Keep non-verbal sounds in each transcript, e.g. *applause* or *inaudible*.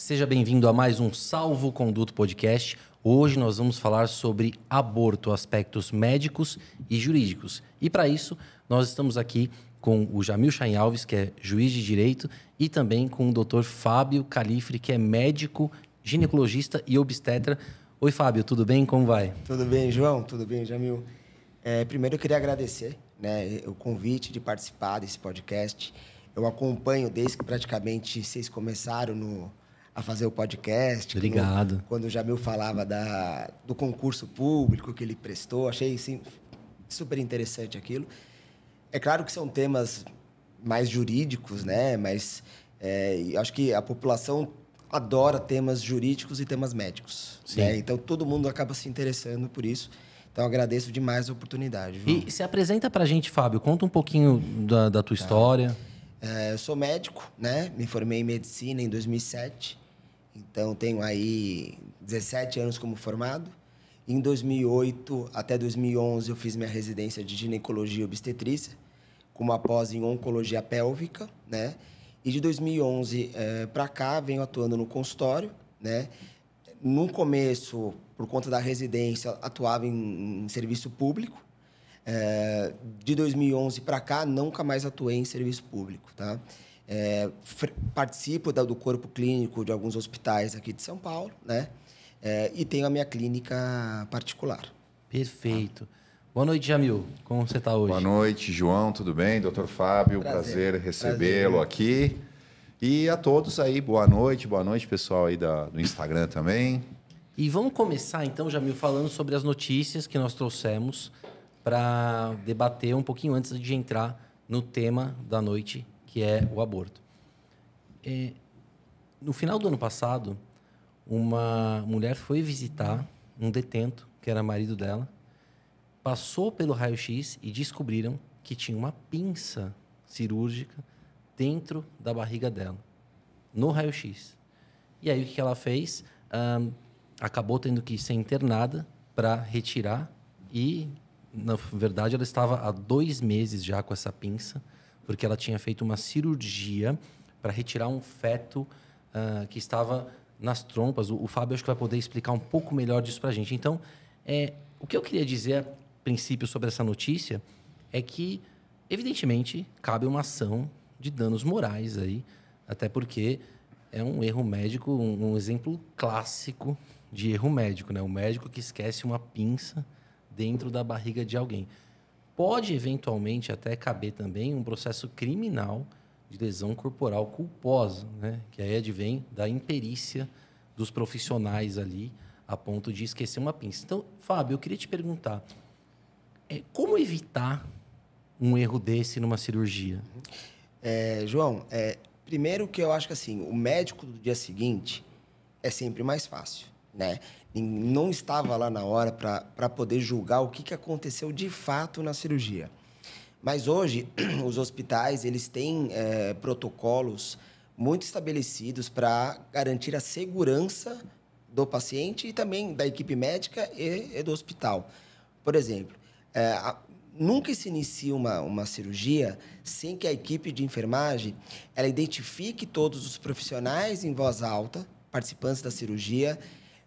Seja bem-vindo a mais um Salvo Conduto Podcast. Hoje nós vamos falar sobre aborto, aspectos médicos e jurídicos. E para isso, nós estamos aqui com o Jamil Chain Alves, que é juiz de direito, e também com o Dr. Fábio Califre, que é médico, ginecologista e obstetra. Oi, Fábio, tudo bem? Como vai? Tudo bem, João? Tudo bem, Jamil? É, primeiro eu queria agradecer né, o convite de participar desse podcast. Eu acompanho desde que praticamente vocês começaram no, a fazer o podcast. Obrigado. Quando, quando o Jamil falava da, do concurso público que ele prestou, achei sim, super interessante aquilo. É claro que são temas mais jurídicos, né? Mas é, acho que a população adora temas jurídicos e temas médicos. Né? Então todo mundo acaba se interessando por isso. Então agradeço demais a oportunidade. E se apresenta para a gente, Fábio. Conta um pouquinho da, da tua tá. história. É, eu sou médico, né? Me formei em medicina em 2007. Então tenho aí 17 anos como formado. Em 2008 até 2011 eu fiz minha residência de ginecologia e obstetrícia, com uma pós em oncologia pélvica, né? E de 2011 é, para cá venho atuando no consultório, né? No começo, por conta da residência, atuava em, em serviço público. É, de 2011 para cá, nunca mais atuei em serviço público, tá? É, participo da, do corpo clínico de alguns hospitais aqui de São Paulo, né? É, e tenho a minha clínica particular. Perfeito. Boa noite, Jamil. Como você está hoje? Boa noite, João. Tudo bem? Doutor Fábio, prazer, prazer recebê-lo aqui. E a todos aí, boa noite. Boa noite, pessoal aí da, do Instagram também. E vamos começar, então, Jamil, falando sobre as notícias que nós trouxemos para debater um pouquinho antes de entrar no tema da noite, que é o aborto. É, no final do ano passado, uma mulher foi visitar um detento, que era marido dela, passou pelo raio-x e descobriram que tinha uma pinça cirúrgica dentro da barriga dela, no raio-x. E aí o que ela fez? Um, acabou tendo que ser internada para retirar e, na verdade, ela estava há dois meses já com essa pinça, porque ela tinha feito uma cirurgia para retirar um feto uh, que estava nas trompas. O, o, Fábio acho que vai poder explicar um pouco melhor disso para a gente. Então, é, o que eu queria dizer, a princípio, sobre essa notícia é que, evidentemente, cabe uma ação de danos morais aí, até porque é um erro médico, um, um exemplo clássico de erro médico, né? O médico que esquece uma pinça dentro da barriga de alguém. Pode eventualmente até caber também um processo criminal de lesão corporal culposa, né? Que aí advém da imperícia dos profissionais ali a ponto de esquecer uma pinça. Então, Fábio, eu queria te perguntar, é, como evitar um erro desse numa cirurgia? É, João, é, primeiro que eu acho que assim, o médico do dia seguinte é sempre mais fácil né? Não estava lá na hora para poder julgar o que, que aconteceu de fato na cirurgia. Mas hoje, *clears throat* os hospitais eles têm é, protocolos muito estabelecidos para garantir a segurança do paciente e também da equipe médica e, e do hospital. Por exemplo, é, a, nunca se inicia uma, uma cirurgia sem que a equipe de enfermagem ela identifique todos os profissionais em voz alta, participantes da cirurgia,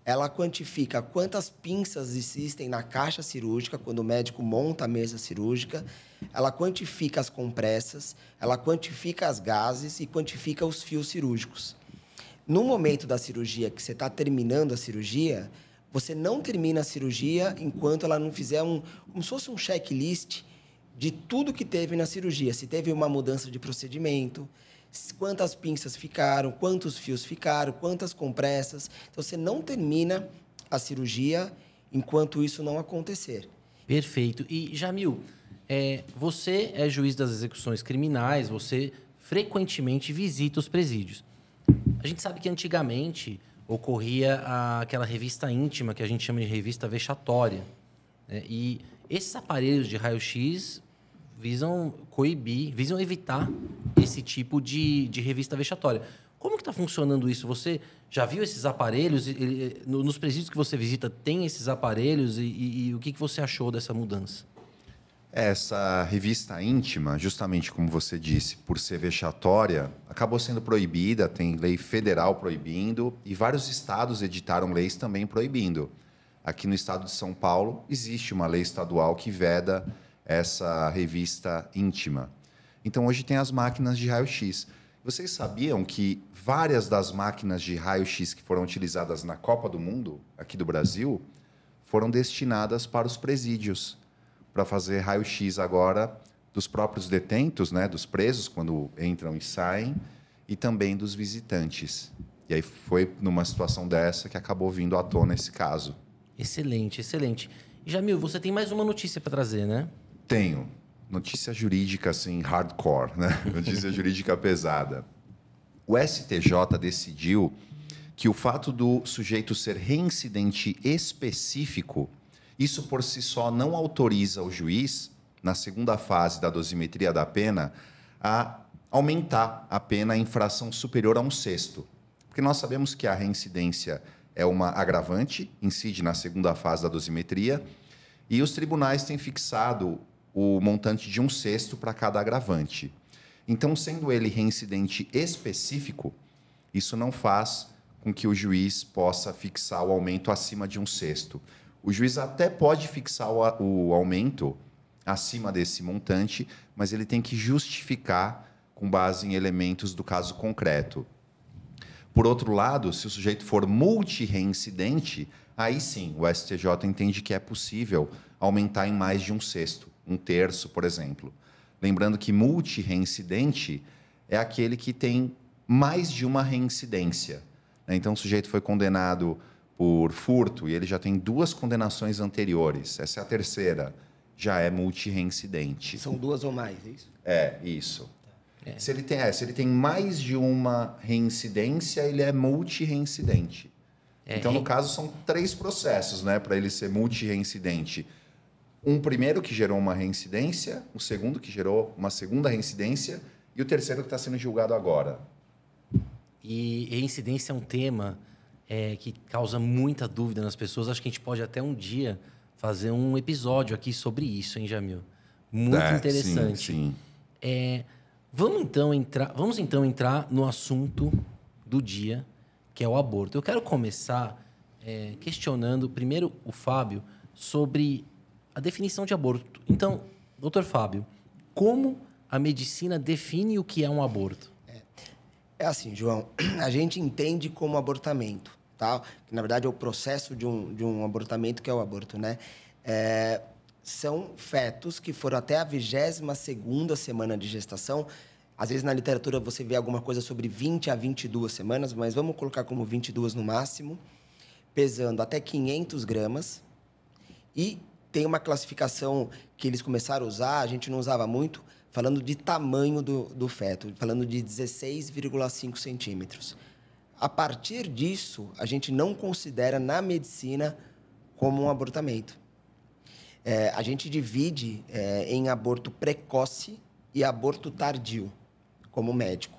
ela quantifica quantas pinças existem na caixa cirúrgica quando o médico monta a mesa cirúrgica, ela quantifica as compressas, ela quantifica as gases e quantifica os fios cirúrgicos. No momento da cirurgia que você está terminando a cirurgia, você não termina a cirurgia enquanto ela não fizer um, como se fosse um checklist de tudo que teve na cirurgia. Se teve uma mudança de procedimento, quantas pinças ficaram, quantos fios ficaram, quantas compressas. Então você não termina a cirurgia enquanto isso não acontecer. Perfeito. E Jamil, é, você é juiz das execuções criminais, você frequentemente visita os presídios. A gente sabe que antigamente ocorria a, aquela revista íntima que a gente chama de revista vexatória. Né? E esses aparelhos de raio-x visam coibir, visam evitar esse tipo de, de revista vexatória. Como que está funcionando isso? Você já viu esses aparelhos? Nos presídios que você visita, tem esses aparelhos? E, e, e o que, que você achou dessa mudança? Essa revista íntima, justamente como você disse, por ser vexatória, acabou sendo proibida, tem lei federal proibindo e vários estados editaram leis também proibindo. Aqui no estado de São Paulo existe uma lei estadual que veda essa revista íntima. Então hoje tem as máquinas de raio-x. Vocês sabiam que várias das máquinas de raio-x que foram utilizadas na Copa do Mundo, aqui do Brasil, foram destinadas para os presídios para fazer raio-x agora dos próprios detentos, né, dos presos quando entram e saem, e também dos visitantes. E aí foi numa situação dessa que acabou vindo à tona esse caso. Excelente, excelente. Jamil, você tem mais uma notícia para trazer, né? Tenho. Notícia jurídica, assim, hardcore, né? *laughs* Notícia jurídica pesada. O STJ decidiu que o fato do sujeito ser reincidente específico isso por si só não autoriza o juiz, na segunda fase da dosimetria da pena, a aumentar a pena em infração superior a um sexto. Porque nós sabemos que a reincidência é uma agravante, incide na segunda fase da dosimetria, e os tribunais têm fixado o montante de um sexto para cada agravante. Então, sendo ele reincidente específico, isso não faz com que o juiz possa fixar o aumento acima de um sexto. O juiz até pode fixar o, o aumento acima desse montante, mas ele tem que justificar com base em elementos do caso concreto. Por outro lado, se o sujeito for multireincidente, aí sim o STJ entende que é possível aumentar em mais de um sexto, um terço, por exemplo. Lembrando que multireincidente é aquele que tem mais de uma reincidência. Né? Então, o sujeito foi condenado por furto e ele já tem duas condenações anteriores, essa é a terceira, já é multireincidente. São duas ou mais, é isso? É, isso. É. Se, ele tem, é, se ele tem mais de uma reincidência, ele é multireincidente. É, então, no caso, são três processos né, para ele ser multireincidente. Um primeiro que gerou uma reincidência, o segundo que gerou uma segunda reincidência e o terceiro que está sendo julgado agora. E reincidência é um tema é, que causa muita dúvida nas pessoas. Acho que a gente pode até um dia fazer um episódio aqui sobre isso, hein, Jamil? Muito é, interessante. Sim, sim. É, vamos então entrar, vamos então entrar no assunto do dia, que é o aborto. Eu quero começar é, questionando primeiro o Fábio sobre a definição de aborto. Então, doutor Fábio, como a medicina define o que é um aborto? É assim, João, *clears throat* a gente entende como abortamento, tá? Que na verdade é o processo de um, de um abortamento que é o aborto, né? É, são fetos que foram até a 22 segunda semana de gestação. Às vezes na literatura você vê alguma coisa sobre 20 a 22 semanas, mas vamos colocar como 22 no máximo, pesando até 500 gramas. E tem uma classificação que eles começaram a usar, a gente não usava muito, falando de tamanho do, do feto, falando de 16,5 centímetros. A partir disso, a gente não considera na medicina como um abortamento. É, a gente divide é, em aborto precoce e aborto tardio, como médico.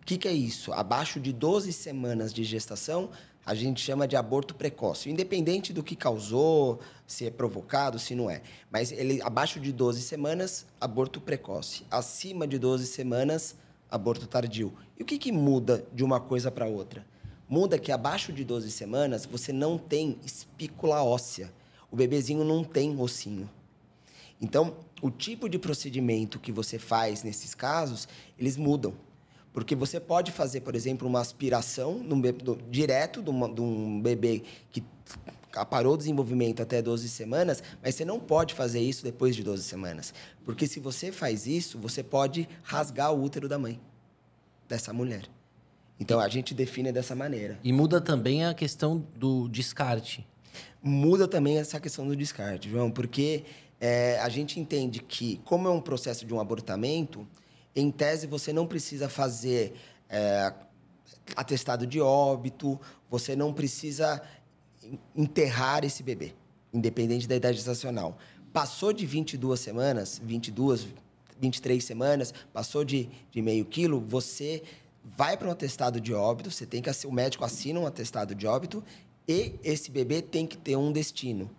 O que, que é isso? Abaixo de 12 semanas de gestação, a gente chama de aborto precoce, independente do que causou, se é provocado, se não é. Mas ele abaixo de 12 semanas, aborto precoce. Acima de 12 semanas, aborto tardio. E o que, que muda de uma coisa para outra? Muda que abaixo de 12 semanas você não tem espícula óssea. O bebezinho não tem ossinho. Então, o tipo de procedimento que você faz nesses casos, eles mudam. Porque você pode fazer, por exemplo, uma aspiração num do, direto de, uma, de, um bebê que parou o desenvolvimento até 12 semanas, mas você não pode fazer isso depois de 12 semanas. Porque se você faz isso, você pode rasgar o útero da mãe, dessa mulher. Então a gente define dessa maneira. E muda também a questão do descarte. Muda também essa questão do descarte, João, porque é, a gente entende que, como é um processo de um abortamento, em tese, você não precisa fazer é, atestado de óbito, você não precisa enterrar esse bebê, independente da idade gestacional. Passou de 22 semanas, 22, 23 semanas, passou de, de meio quilo, você vai para um atestado de óbito, você tem que o médico assina um atestado de óbito e esse bebê tem que ter um destino.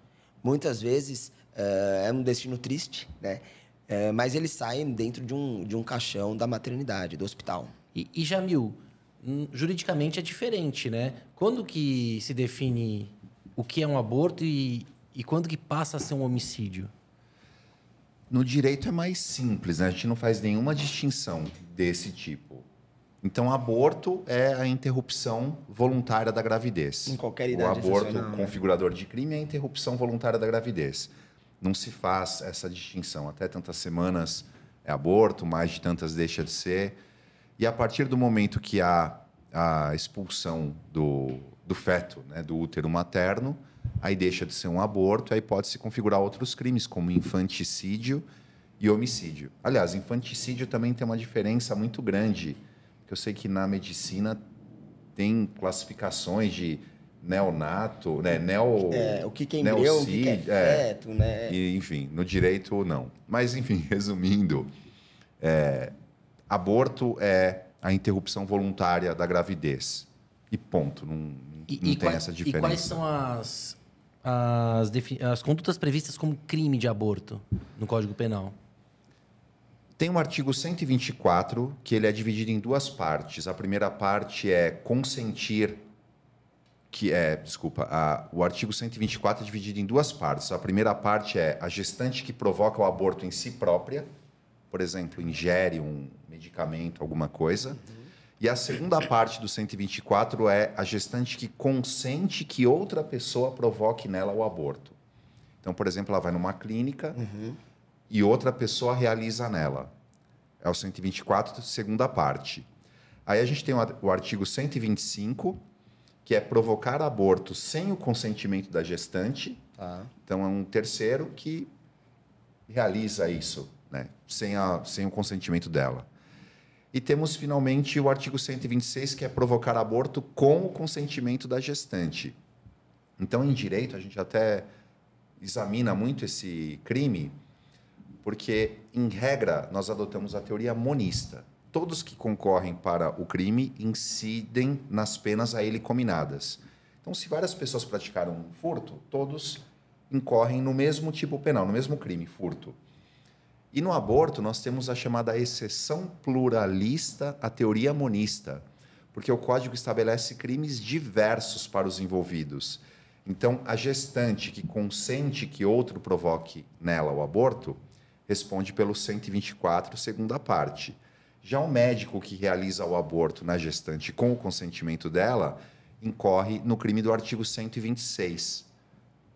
Muitas vezes é, é um destino triste, né? É, mas eles saem dentro de um, de um caixão da maternidade, do hospital. E, e Jamil, juridicamente é diferente, né? Quando que se define o que é um aborto e, e quando que passa a ser um homicídio? No direito é mais simples, né? A gente não faz nenhuma distinção desse tipo. Então, aborto é a interrupção voluntária da gravidez. Em qualquer idade O aborto né? configurador de crime é a interrupção voluntária da gravidez. Não se faz essa distinção. Até tantas semanas é aborto, mais de tantas deixa de ser. E a partir do momento que há a expulsão do, do feto, né, do útero materno, aí deixa de ser um aborto, aí pode se configurar outros crimes, como infanticídio e homicídio. Aliás, infanticídio também tem uma diferença muito grande, que eu sei que na medicina tem classificações de neonato, né, neo, É, o que, que é embrião, o que, que é neocídio, é. feto, né? E, enfim, no direito, não. Mas, enfim, *laughs* resumindo, é, aborto é a interrupção voluntária da gravidez. E ponto. Não, não E, tem e quais- essa e diferença. quais são as, as, defi- as condutas previstas como crime de aborto no Código Penal? Tem o artigo 124, que ele é dividido em duas partes. A primeira parte é consentir, que é, desculpa, a- o artigo 124 é dividido em duas partes. A primeira parte é a gestante que provoca o aborto em si própria, por exemplo, ingere um medicamento, alguma coisa. E a segunda parte do 124 é a gestante que consente que outra pessoa provoque nela o aborto. Então, por exemplo, ela vai numa clínica e outra pessoa realiza nela. É o 124, segunda parte. Aí a gente tem o artigo 125, que é provocar aborto sem o consentimento da gestante. Tá. Então é um terceiro que realiza isso, né? sem, a, sem o consentimento dela. E temos finalmente o artigo 126, que é provocar aborto com o consentimento da gestante. Então, em direito, a gente até examina muito esse crime, porque, em regra, nós adotamos a teoria monista. Todos que concorrem para o crime incidem nas penas a ele cominadas. Então, se várias pessoas praticaram um furto, todos incorrem no mesmo tipo penal, no mesmo crime, furto. E no aborto, nós temos a chamada exceção pluralista à teoria monista, porque o código estabelece crimes diversos para os envolvidos. Então, a gestante que consente que outro provoque nela o aborto responde pelo 124, segunda parte. Já o médico que realiza o aborto na gestante com o consentimento dela incorre no crime do artigo 126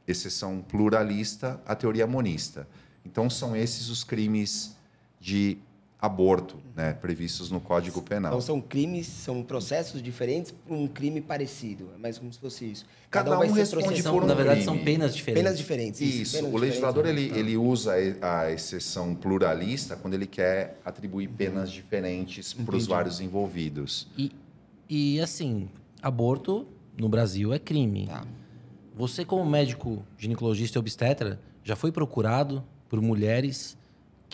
exceção pluralista à teoria monista. Então, são esses os crimes de aborto né, previstos no Código Penal. Então são crimes, são processos diferentes para um crime parecido. É mais como se fosse isso. Cada um responde São, por um na verdade, crime. são penas diferentes. Penas diferentes. Isso, penas o legislador ele, né? ele usa a exceção pluralista quando ele quer atribuir penas diferentes para os vários envolvidos. E, e assim, aborto no Brasil é crime. Tá. Você, como médico ginecologista e obstetra, já foi procurado por mulheres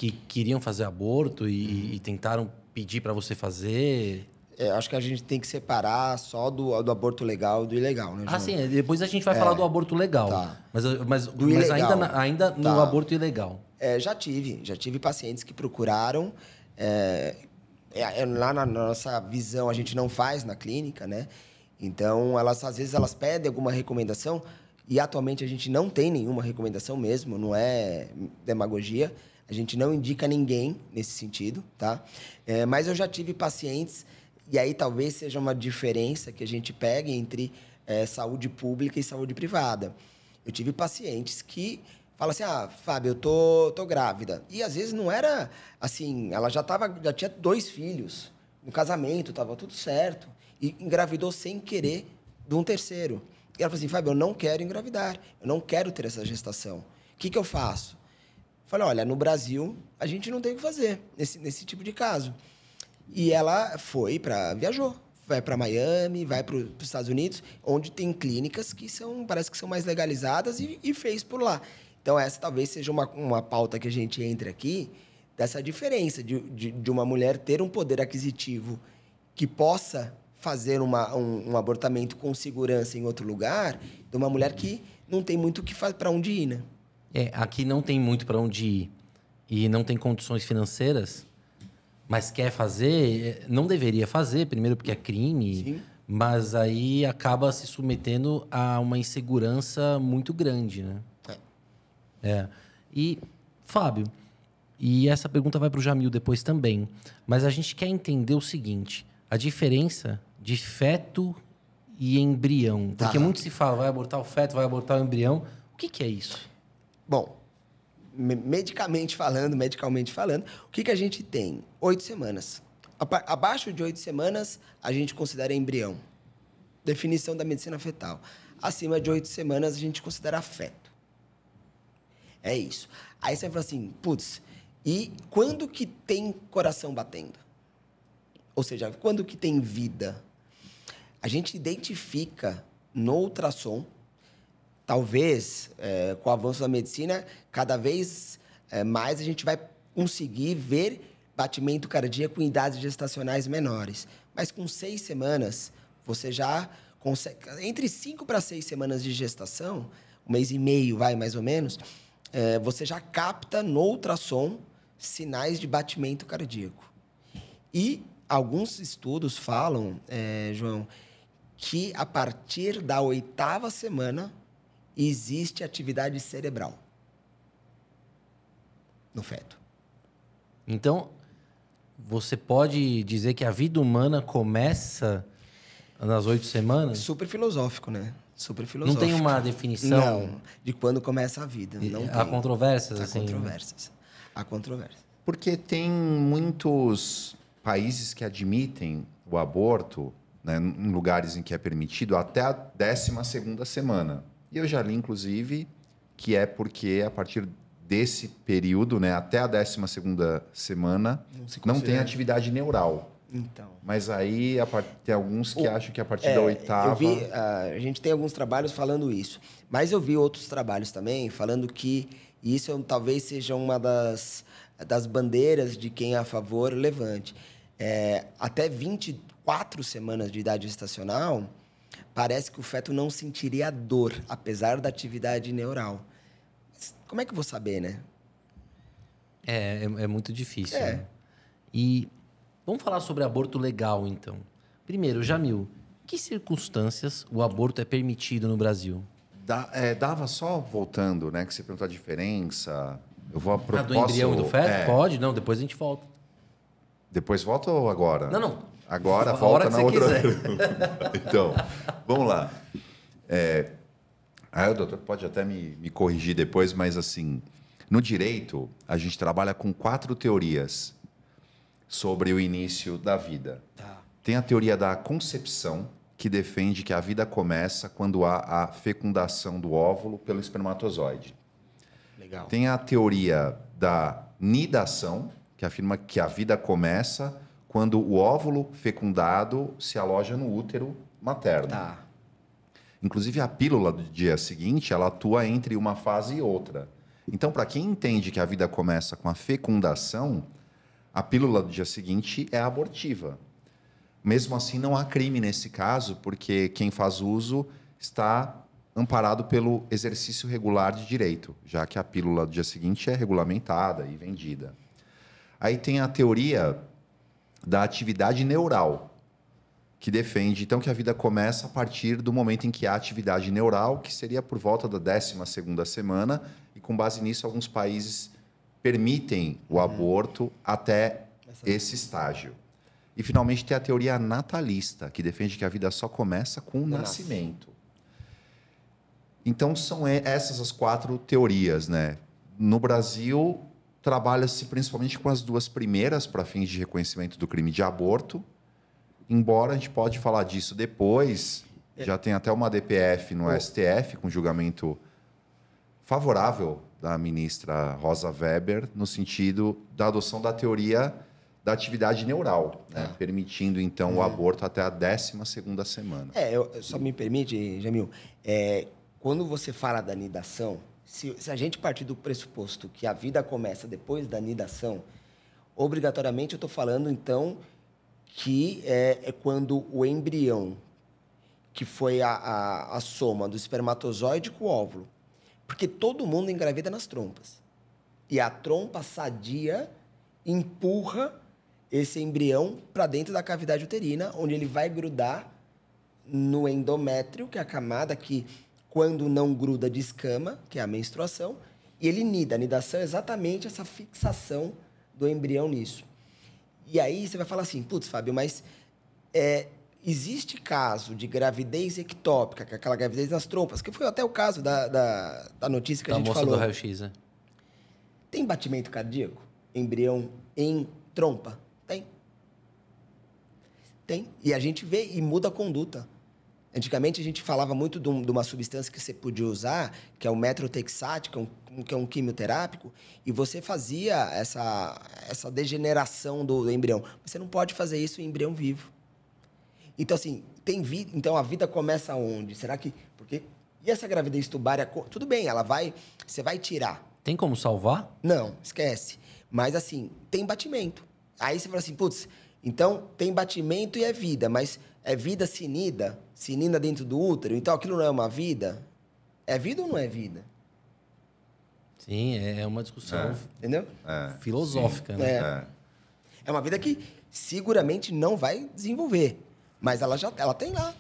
que queriam fazer aborto e, e tentaram pedir para você fazer? É, acho que a gente tem que separar só do, do aborto legal e do ilegal, né, João? Ah, sim, depois a gente vai falar do aborto legal. Tá. Mas, mas, Do mas ilegal. ainda, na- ainda no Tá. aborto ilegal. É, já tive, já tive pacientes que procuraram. é, é, é, lá na nossa visão a gente não faz na clínica, né? Então elas às vezes elas pedem alguma recomendação e atualmente a gente não tem nenhuma recomendação mesmo, não é demagogia. A gente não indica ninguém nesse sentido, tá? É, mas eu já tive pacientes e aí talvez seja uma diferença que a gente pega entre é, saúde pública e saúde privada. Eu tive pacientes que falam assim: ah, Fábio, eu tô, tô grávida. E às vezes não era assim, ela já, tava, já tinha dois filhos, no casamento, tava tudo certo. E engravidou sem querer de um terceiro. E ela falou assim: Fábio, eu não quero engravidar, eu não quero ter essa gestação. O que, que eu faço? Falei: olha, no Brasil a gente não tem o que fazer nesse, nesse tipo de caso. E ela foi para viajou, vai para Miami, vai para os Estados Unidos, onde tem clínicas que são parece que são mais legalizadas e, e fez por lá. Então essa talvez seja uma, uma pauta que a gente entre aqui dessa diferença de, de, de uma mulher ter um poder aquisitivo que possa fazer uma, um, um abortamento com segurança em outro lugar, de uma mulher que não tem muito o que para onde ir, né? É, aqui não tem muito para onde ir e não tem condições financeiras, mas quer fazer, não deveria fazer, primeiro porque é crime, Sim. mas aí acaba se submetendo a uma insegurança muito grande, né? É. E, Fábio, e essa pergunta vai para o Jamil depois também, mas a gente quer entender o seguinte: a diferença de feto e embrião. Porque Tá. muito se fala, vai abortar o feto, vai abortar o embrião. O que, que é isso? Bom, me- medicamente falando, medicalmente falando, o que, que a gente tem? Oito semanas. Abaixo de oito semanas, a gente considera embrião. Definição da medicina fetal. Acima de oito semanas, a gente considera feto. É isso. Aí você vai falar assim, putz, e quando que tem coração batendo? Ou seja, quando que tem vida? A gente identifica no ultrassom talvez, é, com o avanço da medicina, cada vez é, mais a gente vai conseguir ver batimento cardíaco em idades gestacionais menores. Mas com seis semanas, você já consegue. Entre cinco para seis semanas de gestação, um mês e meio, vai mais ou menos, é, você já capta no ultrassom sinais de batimento cardíaco. E alguns estudos falam, é, João, que a partir da oitava semana existe atividade cerebral no feto. Então, você pode dizer que a vida humana começa nas oito semanas? Super filosófico, né? Super Não filosófico. tem uma definição? Não, de quando começa a vida. Não Há tem. controvérsias, Há assim? né? controvérsias. Há controvérsias. Porque tem muitos países que admitem o aborto né, em lugares em que é permitido até a 12 semana. E eu já li, inclusive, que é porque a partir desse período, né, até a 12 semana, Não se não tem atividade neural. Então. Mas aí a par- tem alguns que O- acham que a partir É, da oitava. Eu vi, ah, a gente tem alguns trabalhos falando isso. Mas eu vi outros trabalhos também falando que isso é talvez seja uma das, das bandeiras de quem é a favor levante. É, até 24 semanas de idade gestacional, parece que o feto não sentiria dor, apesar da atividade neural. Mas como é que eu vou saber, né? É, é, é muito difícil. É. né? E vamos falar sobre aborto legal, então. Primeiro, Jamil, em que circunstâncias o aborto é permitido no Brasil? Da- é, dava só voltando, né? Que você perguntou a diferença. Eu vou pro- Ah, do posso- embrião e do feto? é, Pode? Não, depois a gente volta. Depois volta ou agora? Não, não. Agora A volta na outra. *laughs* então, vamos lá. É, aí o doutor pode até me, me corrigir depois, mas assim, no direito, a gente trabalha com quatro teorias sobre o início da vida. Tá. Tem a teoria da concepção, que defende que a vida começa quando há a fecundação do óvulo pelo espermatozoide. Legal. Tem a teoria da nidação, que afirma que a vida começa quando o óvulo fecundado se aloja no útero materno. Tá. Inclusive, a pílula do dia seguinte, ela atua entre uma fase e outra. Então, para quem entende que a vida começa com a fecundação, a pílula do dia seguinte é abortiva. Mesmo assim, não há crime nesse caso, porque quem faz uso está amparado pelo exercício regular de direito, já que a pílula do dia seguinte é regulamentada e vendida. Aí tem a teoria da atividade neural, que defende então que a vida começa a partir do momento em que há atividade neural, que seria por volta da 12ª semana, e com base nisso alguns países permitem o aborto até esse estágio. E finalmente tem a teoria natalista, que defende que a vida só começa com o No nascimento. Então são essas as quatro teorias, né? No Brasil trabalha-se principalmente com as duas primeiras para fins de reconhecimento do crime de aborto. Embora a gente pode falar disso depois, já tem até uma DPF no STF com julgamento favorável da ministra Rosa Weber no sentido da adoção da teoria da atividade neural, né? Tá. permitindo então o aborto até a 12 segunda semana. É, eu, só me permite, Jamil, é, quando você fala da nidação, se, se a gente partir do pressuposto que a vida começa depois da nidação, obrigatoriamente eu estou falando, então, que é, é quando o embrião, que foi a, a, a soma do espermatozoide com o óvulo, Porque todo mundo engravida nas trompas. E a trompa sadia empurra esse embrião para dentro da cavidade uterina, onde ele vai grudar no endométrio, que é a camada que, quando não gruda, descama, que é a menstruação, e ele nida. A nidação é exatamente essa fixação do embrião nisso. E aí você vai falar assim, putz, Fábio, mas é, existe caso de gravidez ectópica, que é aquela gravidez nas trompas, que foi até o caso da, da, da notícia que Da a gente moça falou. do raio-x, né? Tem batimento cardíaco? Embrião em trompa? Tem. Tem. E a gente vê e muda a conduta. Antigamente a gente falava muito de, um- de uma substância que você podia usar, que é o metrotexate, que é um, que é um quimioterápico, e você fazia essa, essa degeneração do, do embrião. Você não pode fazer isso em embrião vivo. Então, assim, tem vida. Então, a vida começa onde? Será que. Porque. E essa gravidez tubária? Tudo bem, ela vai. Você vai tirar. Tem como salvar? Não, esquece. Mas assim, tem batimento. Aí você fala assim, putz, então tem batimento e é vida, mas é vida sinida, sinina dentro do útero, então aquilo não é uma vida? É vida ou não é vida? Sim, é é uma discussão Entendeu? É, filosófica, né? É. é. É uma vida que seguramente não vai desenvolver, mas ela já ela tem lá,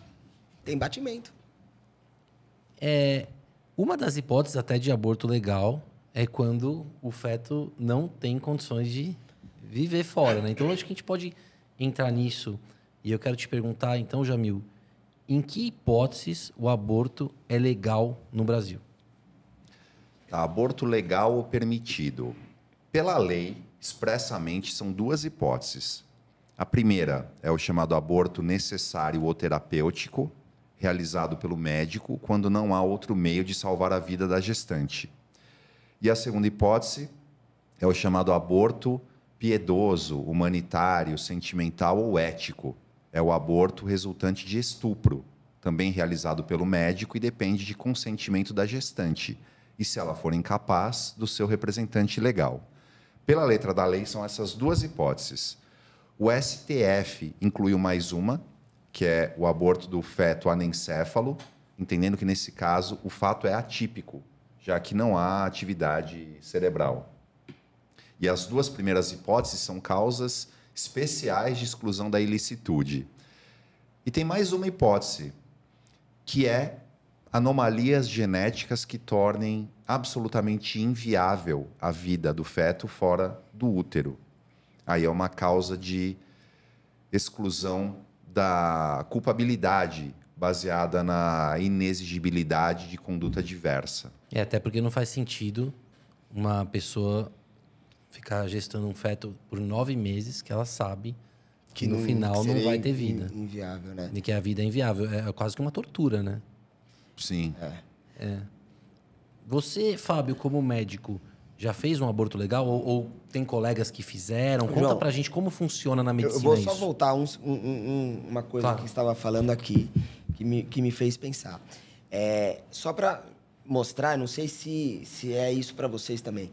tem batimento. É, uma das hipóteses até de aborto legal é quando o feto não tem condições de viver fora, né? Então acho que a gente pode entrar nisso. E eu quero te perguntar, então, Jamil, em que hipóteses o aborto é legal no Brasil? Tá, aborto legal ou permitido? Pela lei, expressamente, são duas hipóteses. A primeira é o chamado aborto necessário ou terapêutico, realizado pelo médico quando não há outro meio de salvar a vida da gestante. E a segunda hipótese é o chamado aborto piedoso, humanitário, sentimental ou ético. É o aborto resultante de estupro, também realizado pelo médico e depende de consentimento da gestante, e se ela for incapaz, do seu representante legal. Pela letra da lei, são essas duas hipóteses. O STF incluiu mais uma, que é o aborto do feto anencéfalo, entendendo que, nesse caso, o fato é atípico, já que não há atividade cerebral. E as duas primeiras hipóteses são causas especiais de exclusão da ilicitude. E tem mais uma hipótese, que é anomalias genéticas que tornem absolutamente inviável a vida do feto fora do útero. Aí é uma causa de exclusão da culpabilidade baseada na inexigibilidade de conduta diversa. É, até porque não faz sentido uma pessoa ficar gestando um feto por nove meses que ela sabe que no não- final não vai ter vida. Inviável, né? E que a vida é inviável. É quase que uma tortura, né? Sim. Você, Fábio, como médico, já fez um aborto legal? Ou, ou tem colegas que fizeram? Conta João, pra gente como funciona na medicina Eu vou só isso. voltar um- um- um- uma coisa Claro. que estava falando aqui, que me, que me fez pensar. É, só para mostrar, não sei se, se é isso para vocês também.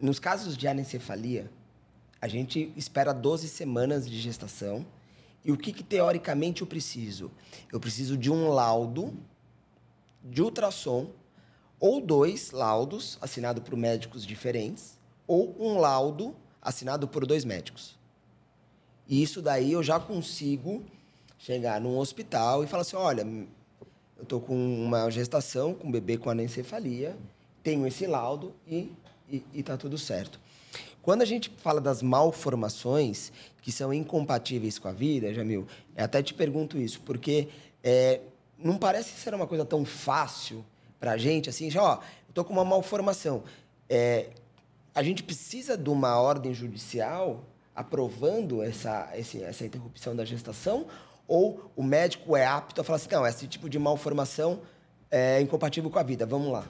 Nos casos de anencefalia, a gente espera 12 semanas de gestação. E o que, que teoricamente eu preciso? Eu preciso de um laudo de ultrassom ou dois laudos assinados por médicos diferentes ou um laudo assinado por dois médicos. E isso daí eu já consigo chegar num hospital e falar assim, olha, eu estou com uma gestação com um bebê com anencefalia, tenho esse laudo e está tudo certo. Quando a gente fala das malformações que são incompatíveis com a vida, Jamil, até te pergunto isso, porque é, não parece ser uma coisa tão fácil para a gente, assim, já, ó, eu estou com uma malformação. É, a gente precisa de uma ordem judicial aprovando essa, esse- essa interrupção da gestação? Ou o médico é apto a falar assim, não, esse tipo de malformação é incompatível com a vida, vamos lá.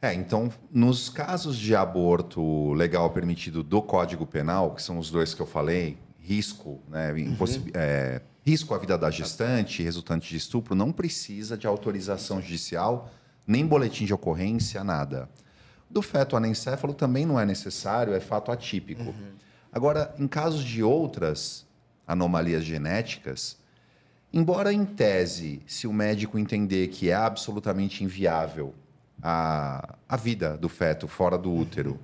É, então, nos casos de aborto legal permitido do Código Penal, que são os dois que eu falei, risco, né, impossi- é, risco à vida da gestante, resultante de estupro, não precisa de autorização judicial, nem boletim de ocorrência, nada. Do feto anencéfalo também não é necessário, é fato atípico. Agora, em casos de outras anomalias genéticas, embora em tese, se o médico entender que é absolutamente inviável a, a vida do feto fora do útero.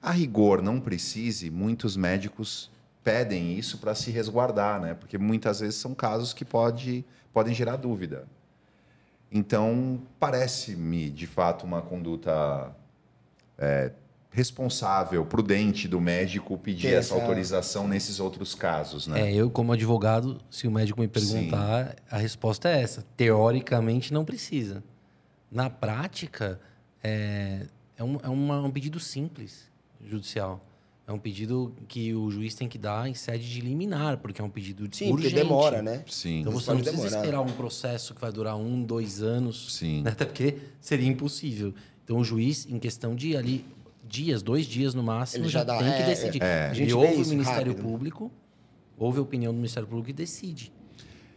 A rigor não precise, muitos médicos pedem isso para se resguardar, né? Porque muitas vezes são casos que pode, podem gerar dúvida. Então, parece-me, de fato, uma conduta é, responsável, prudente do médico pedir essa essa- autorização nesses outros casos, né? É, eu, como advogado, se o médico me perguntar, a resposta é essa. Teoricamente, não precisa. Na prática, é, é, um, é uma- um pedido simples judicial. É um pedido que o juiz tem que dar em sede de liminar, porque é um pedido de Sim, porque urgente. demora, né? Sim. Então você não precisa demorar. esperar um processo que vai durar um, dois anos. Sim. né? Até porque seria impossível. Então o juiz, em questão de ali dias, dois dias no máximo, Ele já, já dá- tem que é, decidir. é. A gente ouve o Ministério rápido. Público, ouve a opinião do Ministério Público e decide.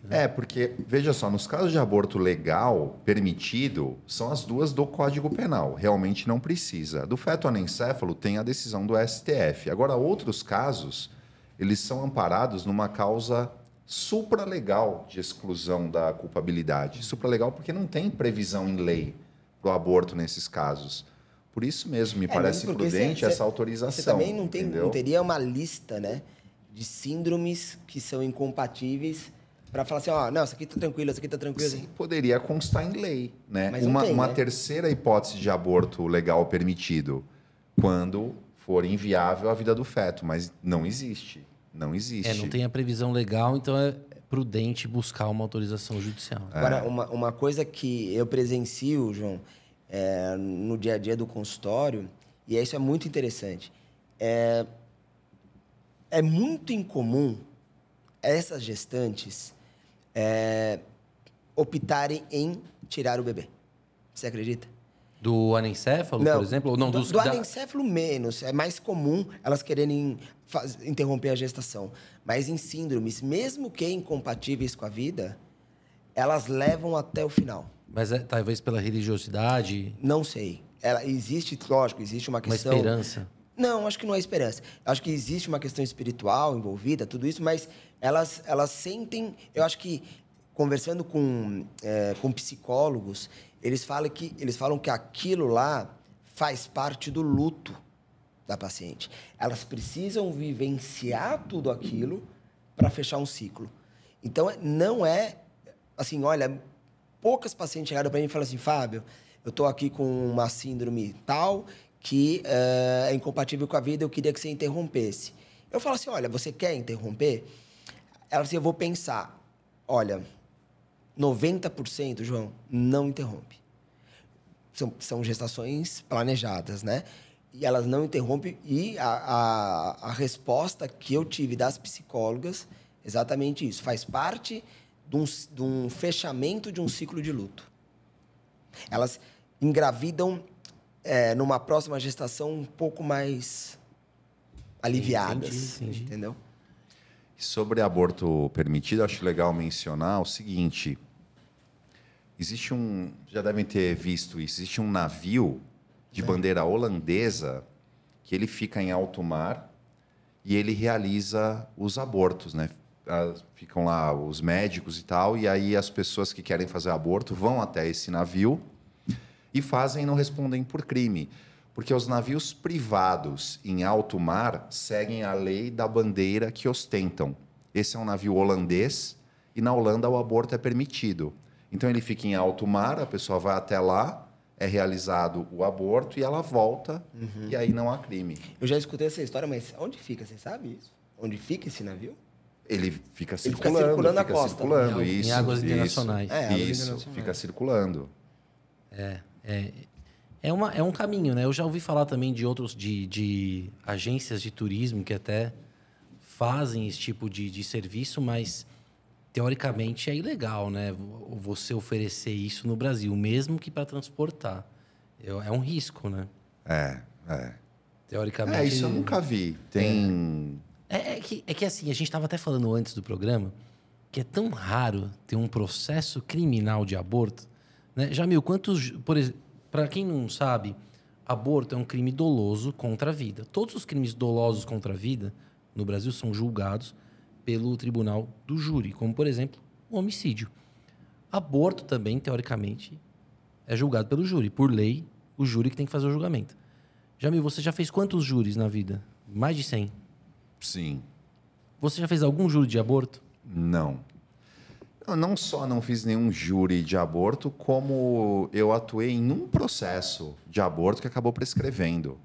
É, porque, veja só, nos casos de aborto legal, permitido, são as duas do Código Penal. Realmente não precisa. Do feto anencéfalo tem a decisão do STF. Agora, outros casos, eles são amparados numa causa supralegal de exclusão da culpabilidade. Supralegal porque não tem previsão em lei para o aborto nesses casos. Por isso mesmo, me É, parece porque prudente essa autorização. Você também não, tem, não teria uma lista, né? De síndromes que são incompatíveis para falar assim, ó, não, essa aqui tá tranquila, essa aqui tá tranquila. Sim, poderia constar em lei, né? Mas uma tem, uma né? terceira hipótese de aborto legal permitido quando for inviável a vida do feto, mas não existe, não existe. É, não tem a previsão legal, então é prudente buscar uma autorização judicial. Agora, uma, uma coisa que eu presencio, João, é, no dia a dia do consultório, e isso é muito interessante, é, é muito incomum essas gestantes é, optarem em tirar o bebê. Você acredita? Do anencéfalo, por exemplo? Ou não, do, dos, do da- anencéfalo menos. É mais comum elas quererem faz- interromper a gestação. Mas em síndromes, mesmo que incompatíveis com a vida, elas levam até o final. Mas é, talvez pela religiosidade, Não sei. Ela, existe, lógico, existe uma uma questão... esperança. Não, acho que não é esperança. Acho que existe uma questão espiritual envolvida, tudo isso, mas elas, elas sentem. Eu acho que conversando com, é, com psicólogos, eles falam, que, eles falam que aquilo lá faz parte do luto da paciente. Elas precisam vivenciar tudo aquilo para fechar um ciclo. Então, não é assim, olha, poucas pacientes chegaram para mim e falaram assim, Fábio, eu estou aqui com uma síndrome tal que eh, é incompatível com a vida, eu queria que você interrompesse. Eu falo assim, olha, você quer interromper? Ela assim, eu vou pensar, olha, 90%, João, não interrompe. São, são gestações planejadas, né? E elas não interrompem. E a, a, a resposta que eu tive das psicólogas, exatamente isso. Faz parte de um, de um fechamento de um ciclo de luto. Elas engravidam é, numa próxima gestação um pouco mais aliviadas. Entendi, entendi. Entendeu? Sobre aborto permitido, acho legal mencionar o seguinte: existe um, já devem ter visto isso, existe um navio de bandeira holandesa que ele fica em alto mar e ele realiza os abortos, né? Ah, Ficam lá os médicos e tal, e aí as pessoas que querem fazer aborto vão até esse navio e fazem e não respondem por crime. Porque os navios privados em alto mar seguem a lei da bandeira que ostentam. Esse é um navio holandês e na Holanda o aborto é permitido. Então ele fica em alto mar, a pessoa vai até lá, é realizado o aborto e ela volta e aí não há crime. Eu já escutei essa história, mas onde fica? Você sabe isso? Onde fica esse navio? Ele fica Ele fica circulando, circulando a fica costa. circulando, Em isso, águas isso, internacionais. É, águas isso, internacionais. fica circulando. É, é, é, uma, é um caminho, né? Eu já ouvi falar também de outros, de, de agências de turismo que até fazem esse tipo de, de serviço, mas teoricamente é ilegal, né? Vo- Você oferecer isso no Brasil, mesmo que para transportar. É, é um risco, né? É, é. Teoricamente. É, isso eu nunca vi. Tem. É, é que, é que assim, a gente estava até falando antes do programa que é tão raro ter um processo criminal de aborto. Né? Jamil, quantos. Para quem não sabe, aborto é um crime doloso contra a vida. Todos os crimes dolosos contra a vida no Brasil são julgados pelo tribunal do júri, como, por exemplo, o homicídio. Aborto também, teoricamente, é julgado pelo júri. Por lei, o júri que tem que fazer o julgamento. Jamil, você já fez quantos júris na vida? Mais de 100. Sim. Você já fez algum júri de aborto? Não. Eu não só não fiz nenhum júri de aborto, como eu atuei em um processo de aborto que acabou prescrevendo.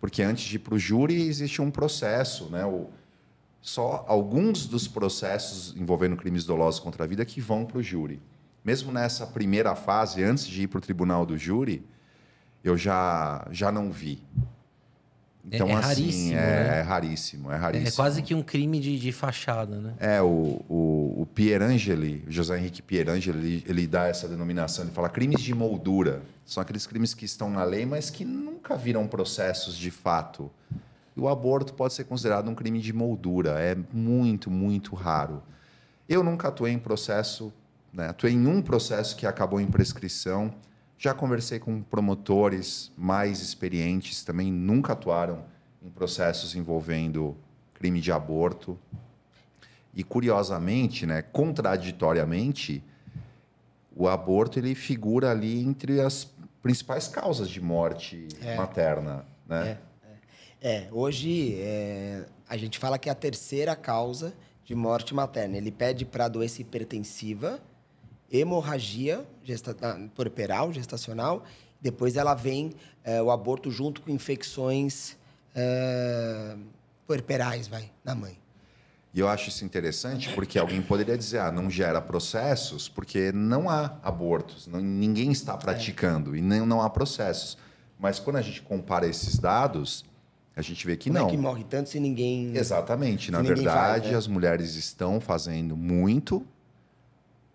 Porque antes de ir para o júri existe um processo, né? O, só alguns dos processos envolvendo crimes dolosos contra a vida que vão para o júri. Mesmo nessa primeira fase, antes de ir para o tribunal do júri, eu já, já não vi. Então, é, é assim, raríssimo, é, né? é raríssimo, é raríssimo. É quase que um crime de, de fachada, né? É, o, o, o Pierangeli, o José Henrique Pierangeli, ele, ele dá essa denominação, ele fala crimes de moldura. São aqueles crimes que estão na lei, mas que nunca viram processos de fato. E o aborto pode ser considerado um crime de moldura. É muito, muito raro. Eu nunca atuei em processo, né? atuei em um processo que acabou em prescrição. Já conversei com promotores mais experientes, também nunca atuaram em processos envolvendo crime de aborto. E curiosamente, né, contraditoriamente, o aborto ele figura ali entre as principais causas de morte É. materna, né? É, hoje é, a gente fala que é a terceira causa de morte materna. Ele pede para doença hipertensiva, hemorragia gesta ah, puerperal, gestacional. Depois ela vem é, o aborto junto com infecções é, puerperais, vai, na mãe. E eu acho isso interessante porque alguém poderia dizer, ah, não gera processos porque não há abortos, não- ninguém está praticando e nem, não há processos. Mas quando a gente compara esses dados, a gente vê que Como não. é que morre tanto se ninguém... Exatamente. Na Se ninguém verdade, faz, né? as mulheres estão fazendo muito,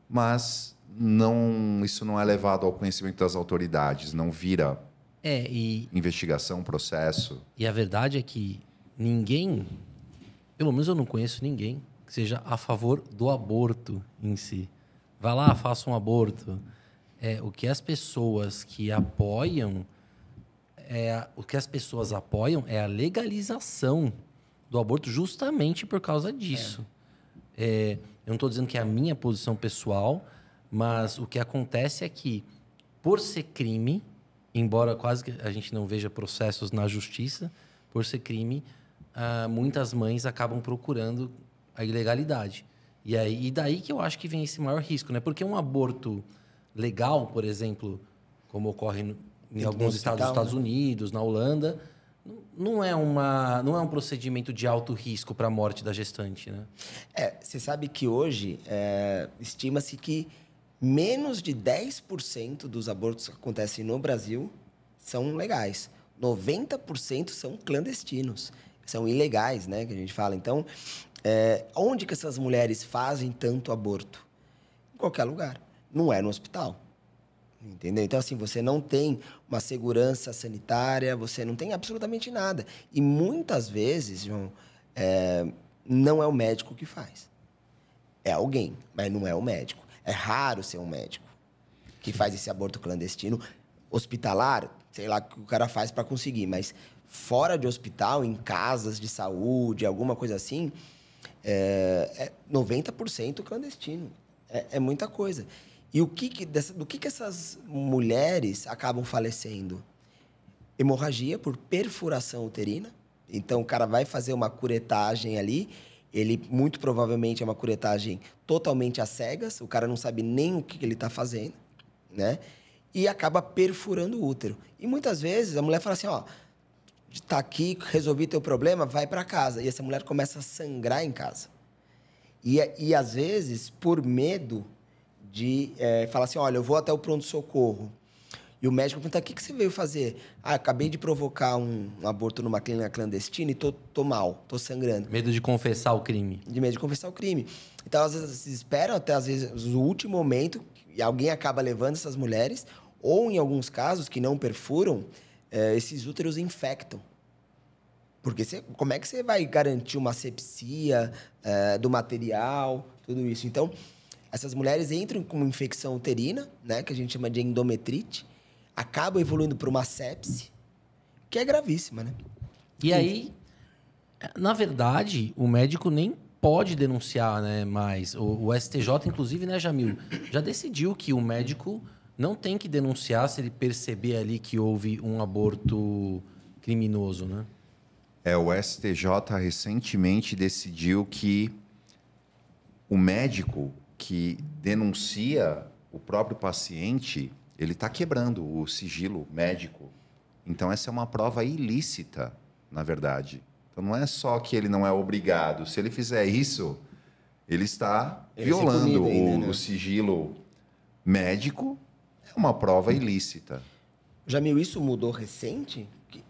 mas não, isso não é levado ao conhecimento das autoridades, não vira É, e, investigação, processo. e a verdade é que ninguém, pelo menos eu não conheço ninguém, que seja a favor do aborto em si. Vai lá, faça um aborto. É, o que as pessoas que apoiam, é, o que as pessoas apoiam é a legalização do aborto justamente por causa disso. É, eu não estou dizendo que é a minha posição pessoal, mas o que acontece é que, por ser crime, embora quase que a gente não veja processos na justiça, por ser crime, ah, muitas mães acabam procurando a ilegalidade. E, aí, e daí que eu acho que vem esse maior risco, né? Porque um aborto legal, por exemplo, como ocorre em Dentro alguns estados dos Estados né? Unidos, na Holanda, não- é, uma, não é um procedimento de alto risco para a morte da gestante, né? É, você sabe que hoje é, estima-se que menos de 10% dos abortos que acontecem no Brasil são legais. 90% são clandestinos, são ilegais, né, que a gente fala. Então, é, onde que essas mulheres fazem tanto aborto? Em qualquer lugar. Não é no hospital. Entendeu? Então, assim, você não tem uma segurança sanitária, você não tem absolutamente nada. E muitas vezes, João, é, não é o médico que faz. É alguém, mas não é o médico. É raro ser um médico que faz esse aborto clandestino. Hospitalar, sei lá o que o cara faz para conseguir, mas fora de hospital, em casas de saúde, alguma coisa assim, é, é 90% clandestino. É, é muita coisa. E o que que do que, que essas mulheres acabam falecendo? Hemorragia por perfuração uterina. Então, o cara vai fazer uma curetagem ali. Ele, muito provavelmente, é uma curetagem totalmente às cegas. O cara não sabe nem o que, que ele está fazendo, né? E acaba perfurando o útero. E muitas vezes a mulher fala assim, ó, tá aqui, resolvi teu problema, vai para casa. E essa mulher começa a sangrar em casa. E, e às vezes, por medo de eh, falar assim, olha, eu vou até o pronto-socorro. E o médico pergunta, o que, que você veio fazer? Ah, acabei de provocar um, um aborto numa clínica clandestina e tô, tô mal, tô sangrando. Medo de confessar o crime. De medo de confessar o crime. Então, às vezes, esperam até, às vezes, o último momento e alguém acaba levando essas mulheres, ou, em alguns casos, que não perfuram, eh, esses úteros infectam. Porque você, como é que você vai garantir uma sepsia eh, do material, tudo isso? Então, essas mulheres entram com uma infecção uterina, né, que a gente chama de endometrite, acabam evoluindo para uma sepse, que é gravíssima, né? E aí, na verdade, o médico nem pode denunciar né, mais. O, o STJ, inclusive, né, Jamil, já decidiu que o médico não tem que denunciar se ele perceber ali que houve um aborto criminoso, né? É, o STJ recentemente decidiu que o médico que denuncia o próprio paciente, ele está quebrando o sigilo médico. Então, essa é uma prova ilícita, na verdade. Então, não é só que ele não é obrigado. Se ele fizer isso, ele está Ele violando ainda, o, né? o sigilo médico. É uma prova ilícita. Jamil, isso mudou recente? Que-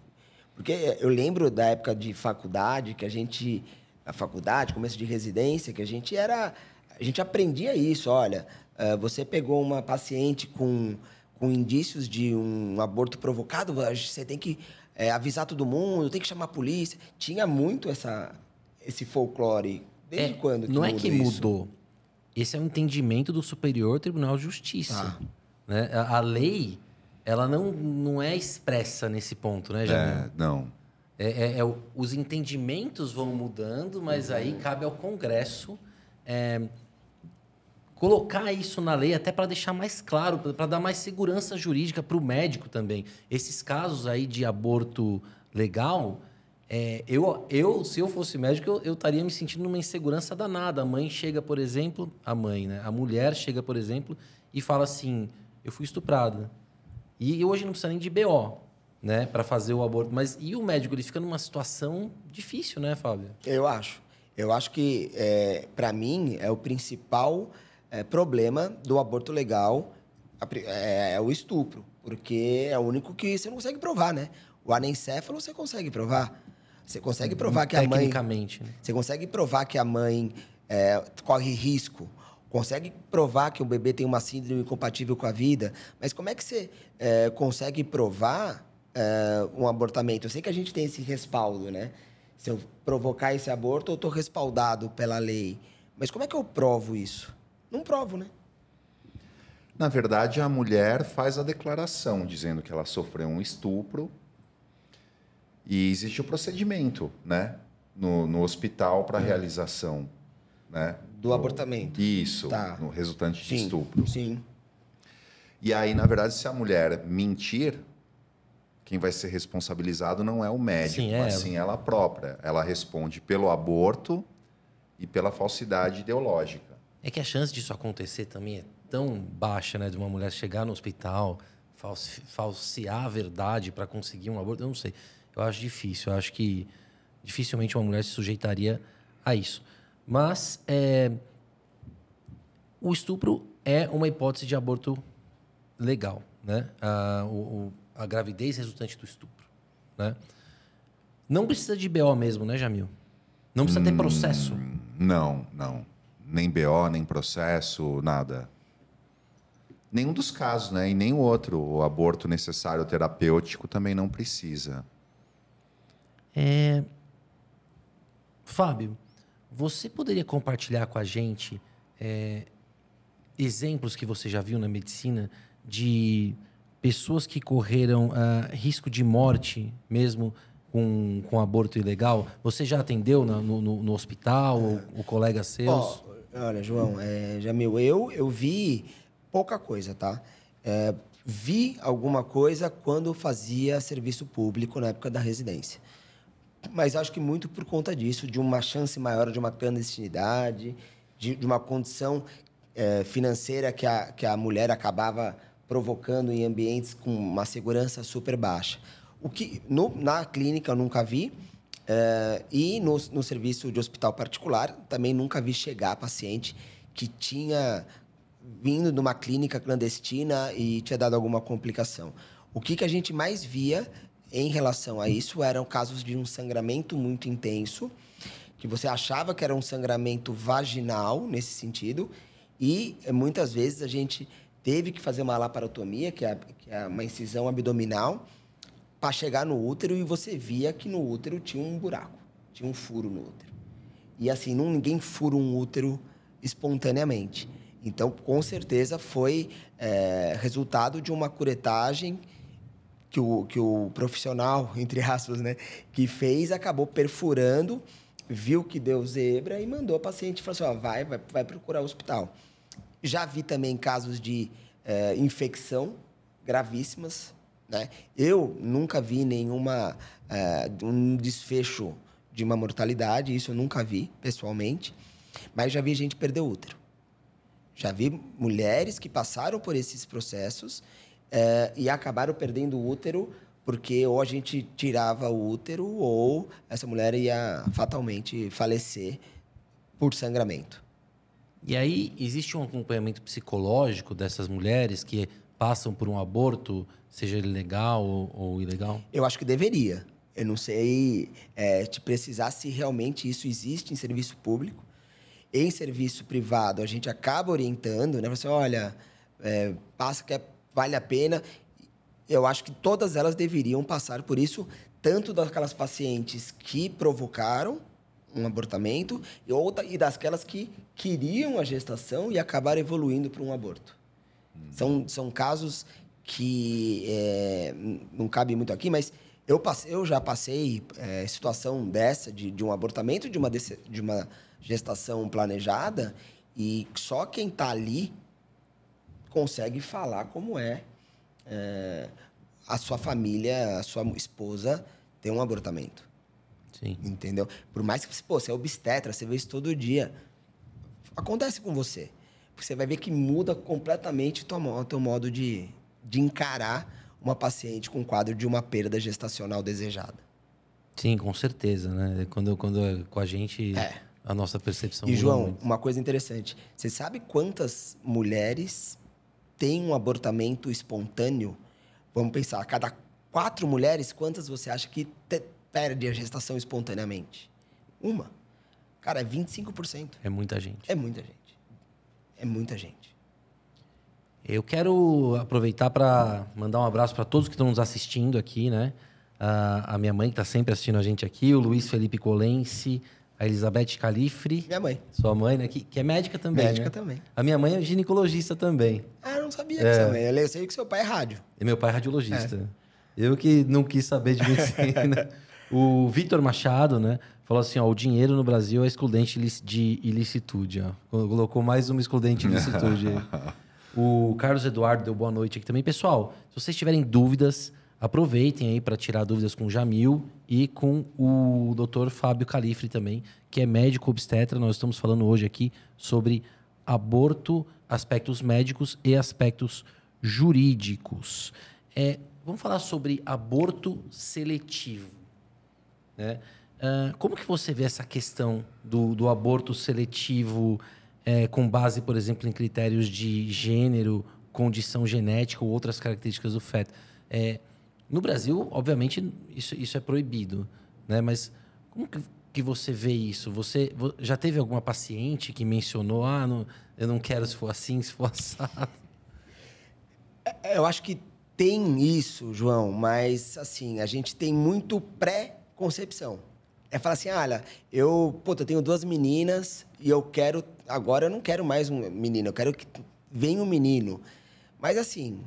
Porque eu lembro da época de faculdade, que a gente. A faculdade, começo de residência, que a gente era. A gente aprendia isso. Olha, eh, você pegou uma paciente com, com indícios de um aborto provocado, você tem que eh, avisar todo mundo, tem que chamar a polícia. Tinha muito essa, esse folclore. Desde É, quando? não é que isso? mudou. Esse é um entendimento do Superior Tribunal de Justiça. Tá. Né? A, a lei, ela não, não é expressa nesse ponto, né, Jamil? É, não. É, é- é os entendimentos vão mudando, mas aí cabe ao Congresso é, colocar isso na lei até para deixar mais claro, para dar mais segurança jurídica para o médico também. Esses casos aí de aborto legal, é, eu, eu, se eu fosse médico, eu, estaria me sentindo numa insegurança danada. A mãe chega, por exemplo, a mãe, né? A mulher chega, por exemplo, e fala assim: eu fui estuprada. E hoje não precisa nem de BO, né, para fazer o aborto. Mas e o médico? Ele fica numa situação difícil, né, Fábio? Eu acho. Eu acho que, é, para mim, é o principal é, problema do aborto legal é, é o estupro. Porque é o único que você não consegue provar, né? O anencéfalo você consegue provar. Você consegue provar que a mãe... Tecnicamente. né? Você consegue provar que a mãe é, corre risco. Consegue provar que o bebê tem uma síndrome incompatível com a vida. Mas como é que você é, consegue provar é, um abortamento? Eu sei que a gente tem esse respaldo, né? Se eu provocar esse aborto, eu estou respaldado pela lei. Mas como é que eu provo isso? Não provo, né? Na verdade, a mulher faz a declaração dizendo que ela sofreu um estupro e existe o procedimento, né, no, no hospital para realização, né, Do abortamento. Isso, Tá. no resultante de Sim. estupro. Sim. E aí, na verdade, se a mulher mentir, quem vai ser responsabilizado não é o médico, Sim, é mas ela. sim ela própria. Ela responde pelo aborto e pela falsidade ideológica. É que a chance disso acontecer também é tão baixa, né? De uma mulher chegar no hospital, falsi- falsear a verdade para conseguir um aborto. Eu não sei. Eu acho difícil. Eu acho que dificilmente uma mulher se sujeitaria a isso. Mas é, o estupro é uma hipótese de aborto legal, né? A, o- a gravidez resultante do estupro, né? Não precisa de BO mesmo, né, Jamil? Não precisa ter processo. Não, não. Nem BO, nem processo, nada. Nenhum dos casos, né? E nem o outro. O aborto necessário terapêutico também não precisa. Fábio, você poderia compartilhar com a gente é, exemplos que você já viu na medicina de pessoas que correram ah, risco de morte mesmo com, com aborto ilegal? Você já atendeu na- no, no- hospital, ou, ou colegas seus? Ó, olha, João, é, eu, eu vi pouca coisa, tá? É, vi alguma coisa quando fazia serviço público na época da residência. Mas acho que muito por conta disso, de uma chance maior de uma clandestinidade, de, de uma condição é, financeira que a, que a mulher acabava provocando em ambientes com uma segurança super baixa. O que no- na clínica eu nunca vi, é, e no, no serviço de hospital particular também nunca vi chegar paciente que tinha vindo de uma clínica clandestina e tinha dado alguma complicação. O que, que a gente mais via em relação a isso eram casos de um sangramento muito intenso, que você achava que era um sangramento vaginal nesse sentido, e eh, muitas vezes a gente teve que fazer uma laparotomia, que é, que é uma incisão abdominal, para chegar no útero e você via que no útero tinha um buraco, tinha um furo no útero. E assim, não, ninguém fura um útero espontaneamente. Então, com certeza, foi é, resultado de uma curetagem que o, que o profissional, *laughs* entre aspas, né, que fez, acabou perfurando, viu que deu zebra e mandou a paciente e falou assim: ó, vai, vai, vai procurar o hospital. Já vi também casos de é, infecção gravíssimas. Né? Eu nunca vi nenhuma é, um desfecho de uma mortalidade, isso eu nunca vi pessoalmente, mas já vi gente perder útero. Já vi mulheres que passaram por esses processos é, e acabaram perdendo o útero porque ou a gente tirava o útero ou essa mulher ia fatalmente falecer por sangramento. E aí, existe um acompanhamento psicológico dessas mulheres que passam por um aborto, seja ele legal ou, ou ilegal? Eu acho que deveria. Eu não sei é, te precisar se realmente isso existe em serviço público. Em serviço privado, a gente acaba orientando, né? Você olha, é, passa que é, vale a pena. Eu acho que todas elas deveriam passar por isso, tanto daquelas pacientes que provocaram um abortamento e outra e dasquelas que queriam a gestação e acabaram evoluindo para um aborto. Hum. São, são casos que é, não cabe muito aqui, mas eu, passei, eu já passei é, situação dessa, de, de um abortamento, de uma, de uma gestação planejada, e só quem está ali consegue falar como é, é a sua família, a sua esposa ter um abortamento. Sim. Entendeu? Por mais que pô, você é obstetra, você vê isso todo dia. Acontece com você. Você vai ver que muda completamente o teu modo de, de encarar uma paciente com quadro de uma perda gestacional desejada. Sim, com certeza, né? Quando, quando é com a gente, é. a nossa percepção E, João, muito. uma coisa interessante. Você sabe quantas mulheres têm um abortamento espontâneo? Vamos pensar, a cada quatro mulheres, quantas você acha que perde a gestação espontaneamente? Uma. Cara, é 25%. É muita gente. É muita gente. É muita gente. Eu quero aproveitar para mandar um abraço para todos que estão nos assistindo aqui, né? a minha mãe que está sempre assistindo a gente aqui, o Luiz Felipe Colense, a Elizabeth Califre. Minha mãe. Sua mãe, né? Que, que é médica também. Médica né? também. A minha mãe é ginecologista também. Ah, eu não sabia é. que sua mãe. Eu sei que seu pai é rádio. E meu pai é radiologista. É. Eu que não quis saber de medicina. *laughs* o Vitor Machado, né? Falou assim: ó, o dinheiro no Brasil é excludente de ilicitude. Ó. Colocou mais uma excludente de ilicitude. *laughs* O Carlos Eduardo deu boa noite aqui também. Pessoal, se vocês tiverem dúvidas, aproveitem aí para tirar dúvidas com o Jamil e com o Dr. Fábio Califre também, que é médico obstetra. Nós estamos falando hoje aqui sobre aborto, aspectos médicos e aspectos jurídicos. É, vamos falar sobre aborto seletivo. Né? Uh, como que você vê essa questão do, do aborto seletivo? é, com base, por exemplo, em critérios de gênero, condição genética ou outras características do feto. É, no Brasil, obviamente, isso, isso é proibido, né? Mas como que, que você vê isso? Você já teve alguma paciente que mencionou, ah, não, eu não quero se for assim, se for *laughs* assado? É, eu acho que tem isso, João, mas assim, a gente tem muito pré-concepção. É falar assim, olha, eu, pô, eu tenho duas meninas e eu quero agora eu não quero mais um menino, eu quero que venha um menino. Mas assim,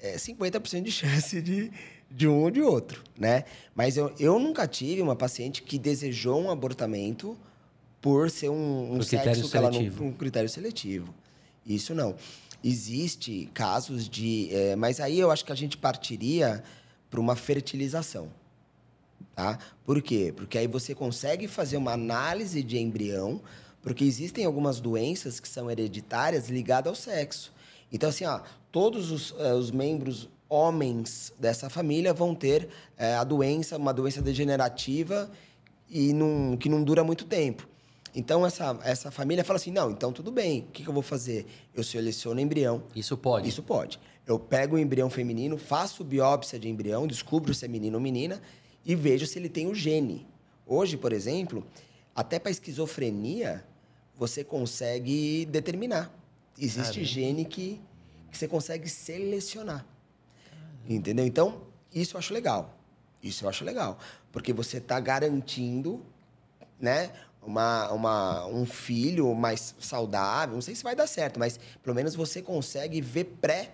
é 50% de *laughs* chance de, de um ou de outro, né? Mas eu, eu nunca tive uma paciente que desejou um abortamento por ser um, um sexo que ela não, um critério seletivo. Isso não. Existe casos de, é, mas aí eu acho que a gente partiria para uma fertilização, tá? Por quê? Porque aí você consegue fazer uma análise de embrião porque existem algumas doenças que são hereditárias ligadas ao sexo. Então, assim, ó, todos os, uh, os membros homens dessa família vão ter uh, a doença, uma doença degenerativa e num, que não dura muito tempo. Então, essa, essa família fala assim: não, então tudo bem, o que, que eu vou fazer? Eu seleciono embrião. Isso pode? Isso pode. Eu pego o embrião feminino, faço biópsia de embrião, descubro se é menino ou menina e vejo se ele tem o gene. Hoje, por exemplo, até para esquizofrenia, você consegue determinar. Existe Caramba. gene que, que você consegue selecionar. Caramba. Entendeu? Então, isso eu acho legal. Isso eu acho legal. Porque você está garantindo né, uma, uma, um filho mais saudável. Não sei se vai dar certo, mas pelo menos você consegue ver pré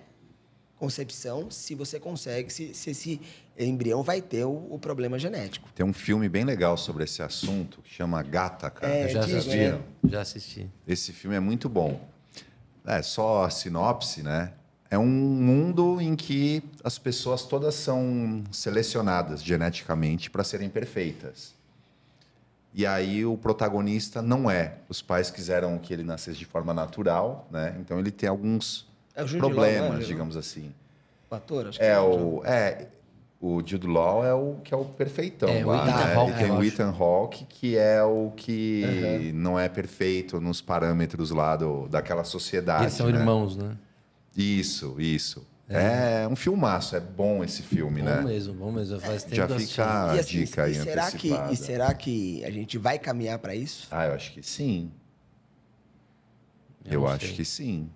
concepção se você consegue, se, se esse embrião vai ter o, o, problema genético. Tem um filme bem legal sobre esse assunto que chama Gata, cara. É, já assisti. É. Já assisti. Esse filme é muito bom. É, só a sinopse, né? é um mundo em que as pessoas todas são selecionadas geneticamente para serem perfeitas. E aí o protagonista não é. Os pais quiseram que ele nascesse de forma natural, né? Então ele tem alguns É o Law, problemas, é, digamos assim. O ator, acho que É o... o é o Jude Law é o que é o perfeitão É, o lá, Ethan né? Hawke, e tem o. Ethan Hawke que é o que não é perfeito nos parâmetros lá do, daquela sociedade. Eles são né? irmãos, né? Isso, isso. É. um filmaço, é bom esse filme, Bom né? mesmo, bom mesmo. Faz tempo Já fica a assim, dica aí e será que. E será que a gente vai caminhar para isso? Ah, eu acho que sim. Eu Eu, acho sei. que sim.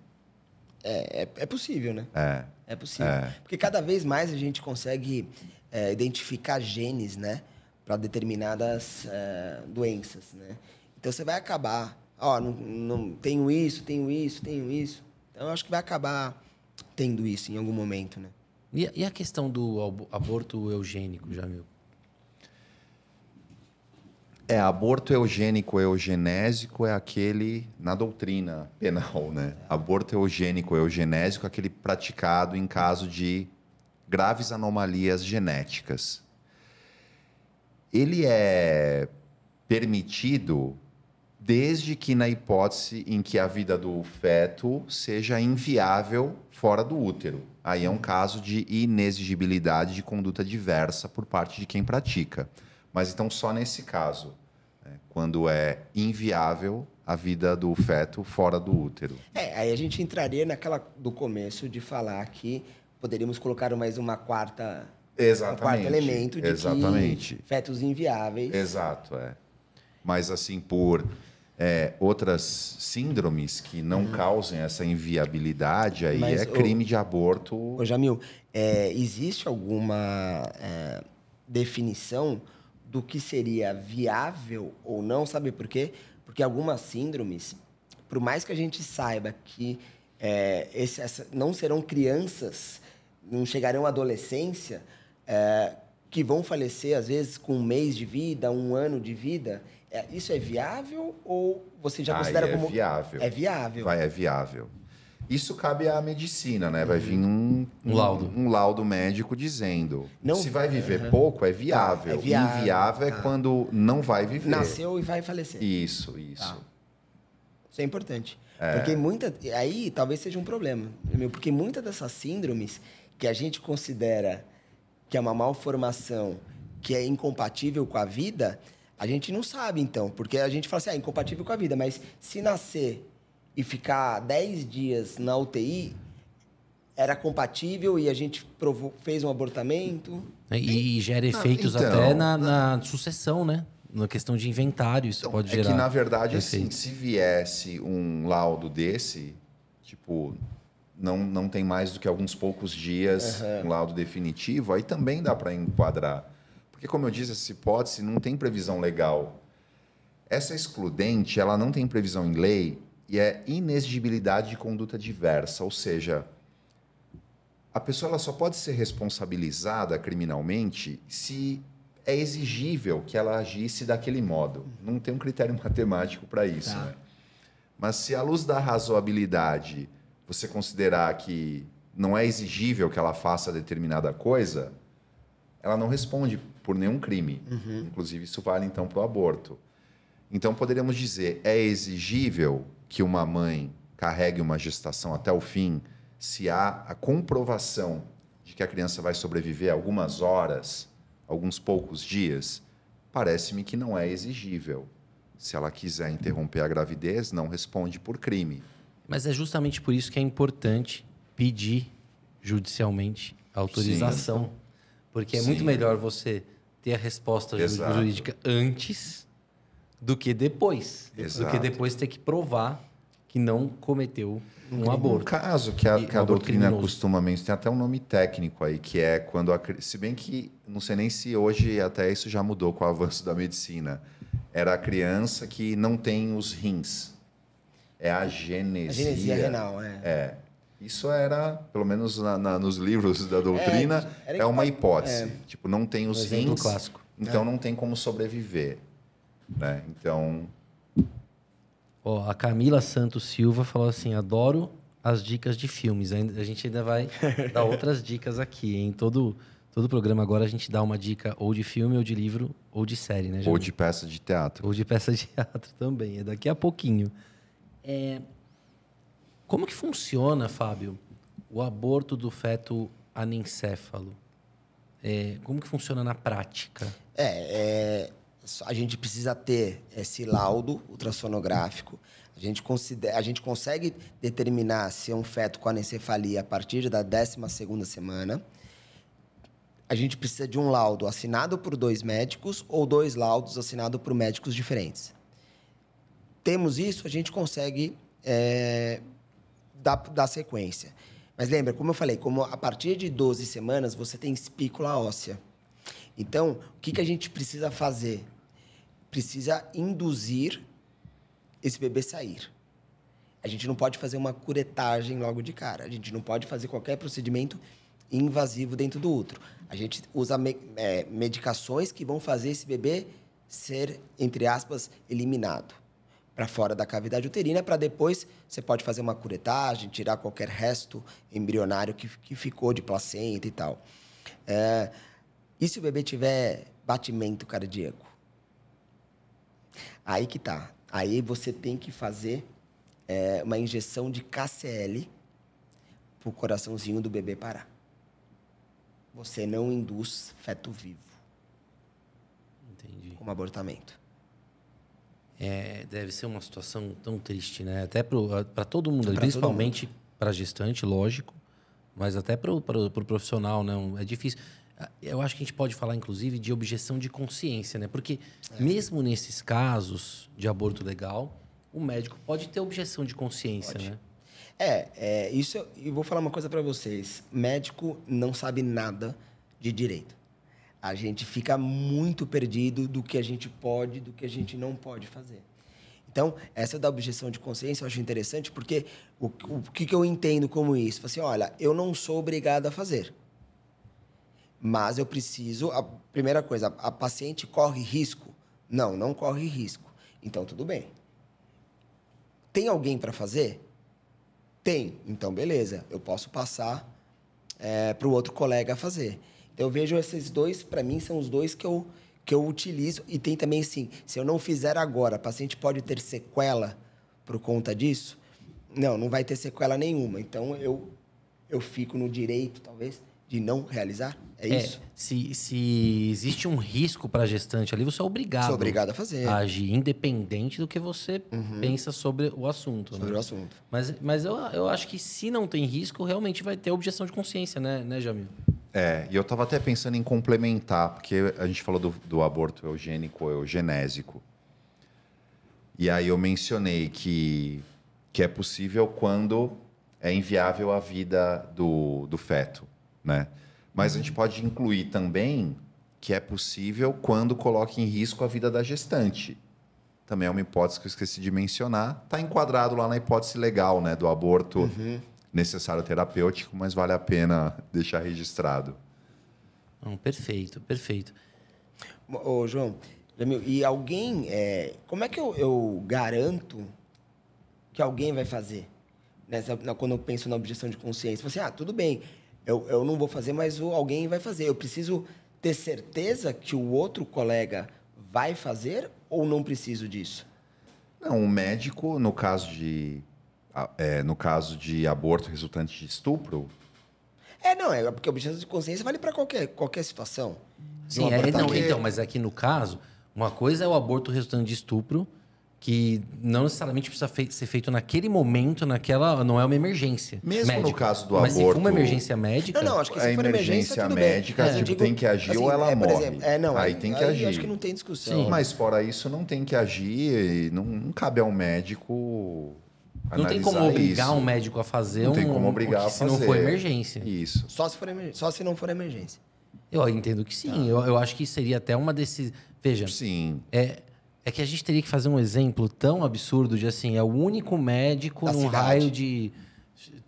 É, é, é possível, né? É. É possível. É. Porque cada vez mais a gente consegue é, identificar genes, né? Para determinadas é, doenças, né? Então você vai acabar, ó, não, não tenho isso, tenho isso, tenho isso. Então eu acho que vai acabar tendo isso em algum momento, né? E, a- e a questão do abo- aborto eugênico, Jamil? É, aborto eugênico eugenésico é aquele na doutrina penal, né? Aborto eugênico eugenésico é aquele praticado em caso de graves anomalias genéticas. Ele é permitido desde que na hipótese em que a vida do feto seja inviável fora do útero. Aí é um caso de inexigibilidade de conduta diversa por parte de quem pratica. Mas então só nesse caso, quando é inviável a vida do feto fora do útero. É, aí a gente entraria naquela do começo de falar que poderíamos colocar mais uma quarta, um quarto elemento de Exatamente. que fetos inviáveis. Exato, é. Mas assim, por é, outras síndromes que não causem essa inviabilidade, aí Uhum. Mas é crime de aborto. Ô, Jamil, é, existe alguma é, definição do que seria viável ou não? Sabe por quê? Porque algumas síndromes, por mais que a gente saiba que é, esse- essa- não serão crianças, não chegarão à adolescência, é, que vão falecer, às vezes, com um mês de vida, um ano de vida, é, isso é viável ou você já considera é como... viável. É viável. Vai, é viável. Isso cabe à medicina, né? Vai vir um, Um laudo. um laudo médico dizendo. Não- Se vai viver pouco, é viável. Tá, é viável, Inviável é tá. quando não vai viver. Nasceu e vai falecer. Isso, isso. Tá. Isso é importante. Porque muita. Aí talvez seja um problema. Porque muitas dessas síndromes que a gente considera que é uma malformação que é incompatível com a vida, a gente não sabe, então. Porque a gente fala assim, ah, incompatível com a vida, mas se nascer e ficar 10 dias na UTI, era compatível e a gente provou, fez um abortamento. né? E, e gera efeitos então, até na, na sucessão, né? Na questão de inventário, isso pode é gerar. que, na verdade, assim, se viesse um laudo desse, tipo, não, não tem mais do que alguns poucos dias um laudo definitivo, aí também dá para enquadrar. Porque, como eu disse, essa hipótese não tem previsão legal. Essa excludente, ela não tem previsão em lei e é inexigibilidade de conduta diversa, ou seja, a pessoa ela só pode ser responsabilizada criminalmente se é exigível que ela agisse daquele modo. Não tem um critério *laughs* matemático para isso. Tá. Né? Mas se à luz da razoabilidade você considerar que não é exigível que ela faça determinada coisa, ela não responde por nenhum crime. Inclusive, isso vale então para o aborto. Então, poderíamos dizer: é exigível que uma mãe carregue uma gestação até o fim se há a comprovação de que a criança vai sobreviver algumas horas, alguns poucos dias? Parece-me que não é exigível. Se ela quiser interromper a gravidez, não responde por crime. Mas é justamente por isso que é importante pedir judicialmente a autorização. Porque é muito Sim. melhor você ter a resposta Exato. jurídica antes do que depois. Do que Exato. depois ter que provar que não cometeu um Um aborto. caso que a, que a um aborto doutrina criminoso. costuma mencionar, tem até um nome técnico aí, que é quando a, se bem que não sei nem se hoje até isso já mudou com o avanço da medicina. Era a criança que não tem os rins. É a genesia. A genesia renal, é. É. Isso era, pelo menos na- na- nos livros da doutrina, era é, uma hipótese. é. Tipo, não tem os exemplo rins, clássico. então não tem como sobreviver. Né? Então, Ó, a Camila Santos Silva falou assim: adoro as dicas de filmes. Ainda- A gente ainda vai *laughs* dar outras dicas aqui. Em todo, todo programa agora a gente dá uma dica ou de filme, ou de livro, ou de série, né, Ou Jamil? de peça de teatro. Ou de peça de teatro *laughs* também. É daqui a pouquinho. É, Como que funciona, Fábio, o aborto do feto anencéfalo? É, como que funciona na prática? É, é, a gente precisa ter esse laudo ultrassonográfico. A gente, considera, a gente consegue determinar se é um feto com anencefalia a partir da 12ª semana. A gente precisa de um laudo assinado por dois médicos ou dois laudos assinados por médicos diferentes. Temos isso, a gente consegue é, dar, dar sequência. Mas lembra, como eu falei, como a partir de 12 semanas você tem espícula óssea. Então, o que, que a gente precisa fazer? Precisa induzir esse bebê sair. A gente não pode fazer uma curetagem logo de cara. A gente não pode fazer qualquer procedimento invasivo dentro do útero. A gente usa me- é, medicações que vão fazer esse bebê ser, entre aspas, eliminado para fora da cavidade uterina, para depois você pode fazer uma curetagem, tirar qualquer resto embrionário que, que ficou de placenta e tal. É, e se o bebê tiver batimento cardíaco? Aí que tá. Aí você tem que fazer é, uma injeção de KCL para o coraçãozinho do bebê parar. Você não induz feto vivo Entendi. como abortamento. É, deve ser uma situação tão triste, né? Até para todo mundo, Pra principalmente para gestante, lógico, mas até para o pro profissional, né? É difícil. Eu acho que a gente pode falar, inclusive, de objeção de consciência, né? Porque mesmo nesses casos de aborto legal, o médico pode ter objeção de consciência, Pode. né? É, é isso. eu- E vou falar uma coisa para vocês. Médico não sabe nada de direito. A gente fica muito perdido do que a gente pode, do que a gente não pode fazer. Então, essa da objeção de consciência eu acho interessante porque o, o que, que eu entendo como isso? Assim, olha, eu não sou obrigado a fazer. Mas eu preciso. A primeira coisa, a paciente corre risco? Não, não corre risco. Então, tudo bem. Tem alguém para fazer? Tem. Então, beleza. Eu posso passar para o outro colega fazer. Então, eu vejo esses dois, para mim, são os dois que eu, que eu utilizo. E tem também, assim, se eu não fizer agora, a paciente pode ter sequela por conta disso? Não, não vai ter sequela nenhuma. Então, eu, eu fico no direito, talvez, de não realizar. É, isso. se, se existe um risco para a gestante ali, você é obrigado, Sou obrigado a fazer a agir, independente do que você pensa sobre o assunto. sobre né? o assunto. Mas, mas eu, eu acho que se não tem risco, realmente vai ter objeção de consciência, né, né Jamil? É, e eu estava até pensando em complementar, porque a gente falou do, do aborto eugênico ou eugenésico. E aí eu mencionei que, que é possível quando é inviável a vida do, do feto, né? Mas a gente pode incluir também que é possível quando coloca em risco a vida da gestante. Também é uma hipótese que eu esqueci de mencionar. Está enquadrado lá na hipótese legal, né, do aborto necessário terapêutico, mas vale a pena deixar registrado. Não, perfeito, perfeito. Ô, João, e alguém. é, como é que eu, eu garanto que alguém vai fazer? Nessa, quando eu penso na objeção de consciência. Você, ah, tudo bem, eu, eu não vou fazer, mas o, alguém vai fazer. Eu preciso ter certeza que o outro colega vai fazer ou não preciso disso? Não, o médico, no caso de, é, no caso de aborto resultante de estupro, É, não, é porque a objeção de consciência vale para qualquer, qualquer situação. Um Sim, é, não, então, mas aqui no caso, uma coisa é o aborto resultante de estupro, que não necessariamente precisa fei- ser feito naquele momento, naquela. Não é uma emergência. Mesmo no médica. caso do Mas se for aborto- uma emergência médica. Não, não, acho que se for emergência, emergência tudo médica, bem. Mas eu tipo, tem que agir ou ela é, morre. exemplo, é, não, Aí tem que agir. Acho que não tem discussão. Sim. mas fora isso não tem que agir, e não, não cabe ao médico não tem como obrigar isso. um médico a fazer Não um. tem como obrigar que a se fazer. não for emergência. Isso. Só se, for emergência, só se não for emergência. Eu entendo que sim. Eu, eu acho que seria até uma decisão. Veja, Sim. é, é que a gente teria que fazer um exemplo tão absurdo de assim, é o único médico Da num cidade. raio de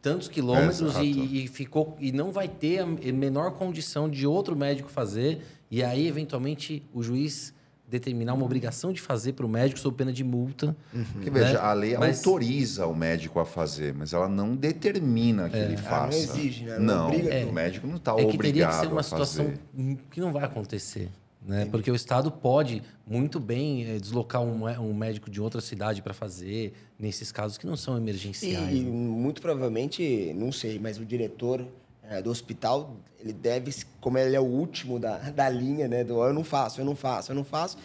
tantos quilômetros e, e ficou e não vai ter a menor condição de outro médico fazer e aí eventualmente o juiz determinar uma obrigação de fazer para o médico sob pena de multa. Porque, né? veja, a lei Mas- autoriza o médico a fazer, mas ela não determina que ele Ah, não faça. exige, né? Não Não, obriga o médico não está É que teria que obrigado ser uma a situação fazer. que não vai acontecer. Né? Porque o Estado pode muito bem eh, deslocar um, um médico de outra cidade para fazer, nesses casos que não são emergenciais. e né? muito provavelmente, não sei, mas o diretor eh, do hospital, ele deve, como ele é o último da, *laughs* da linha, né? Do eu não faço, eu não faço, eu não faço.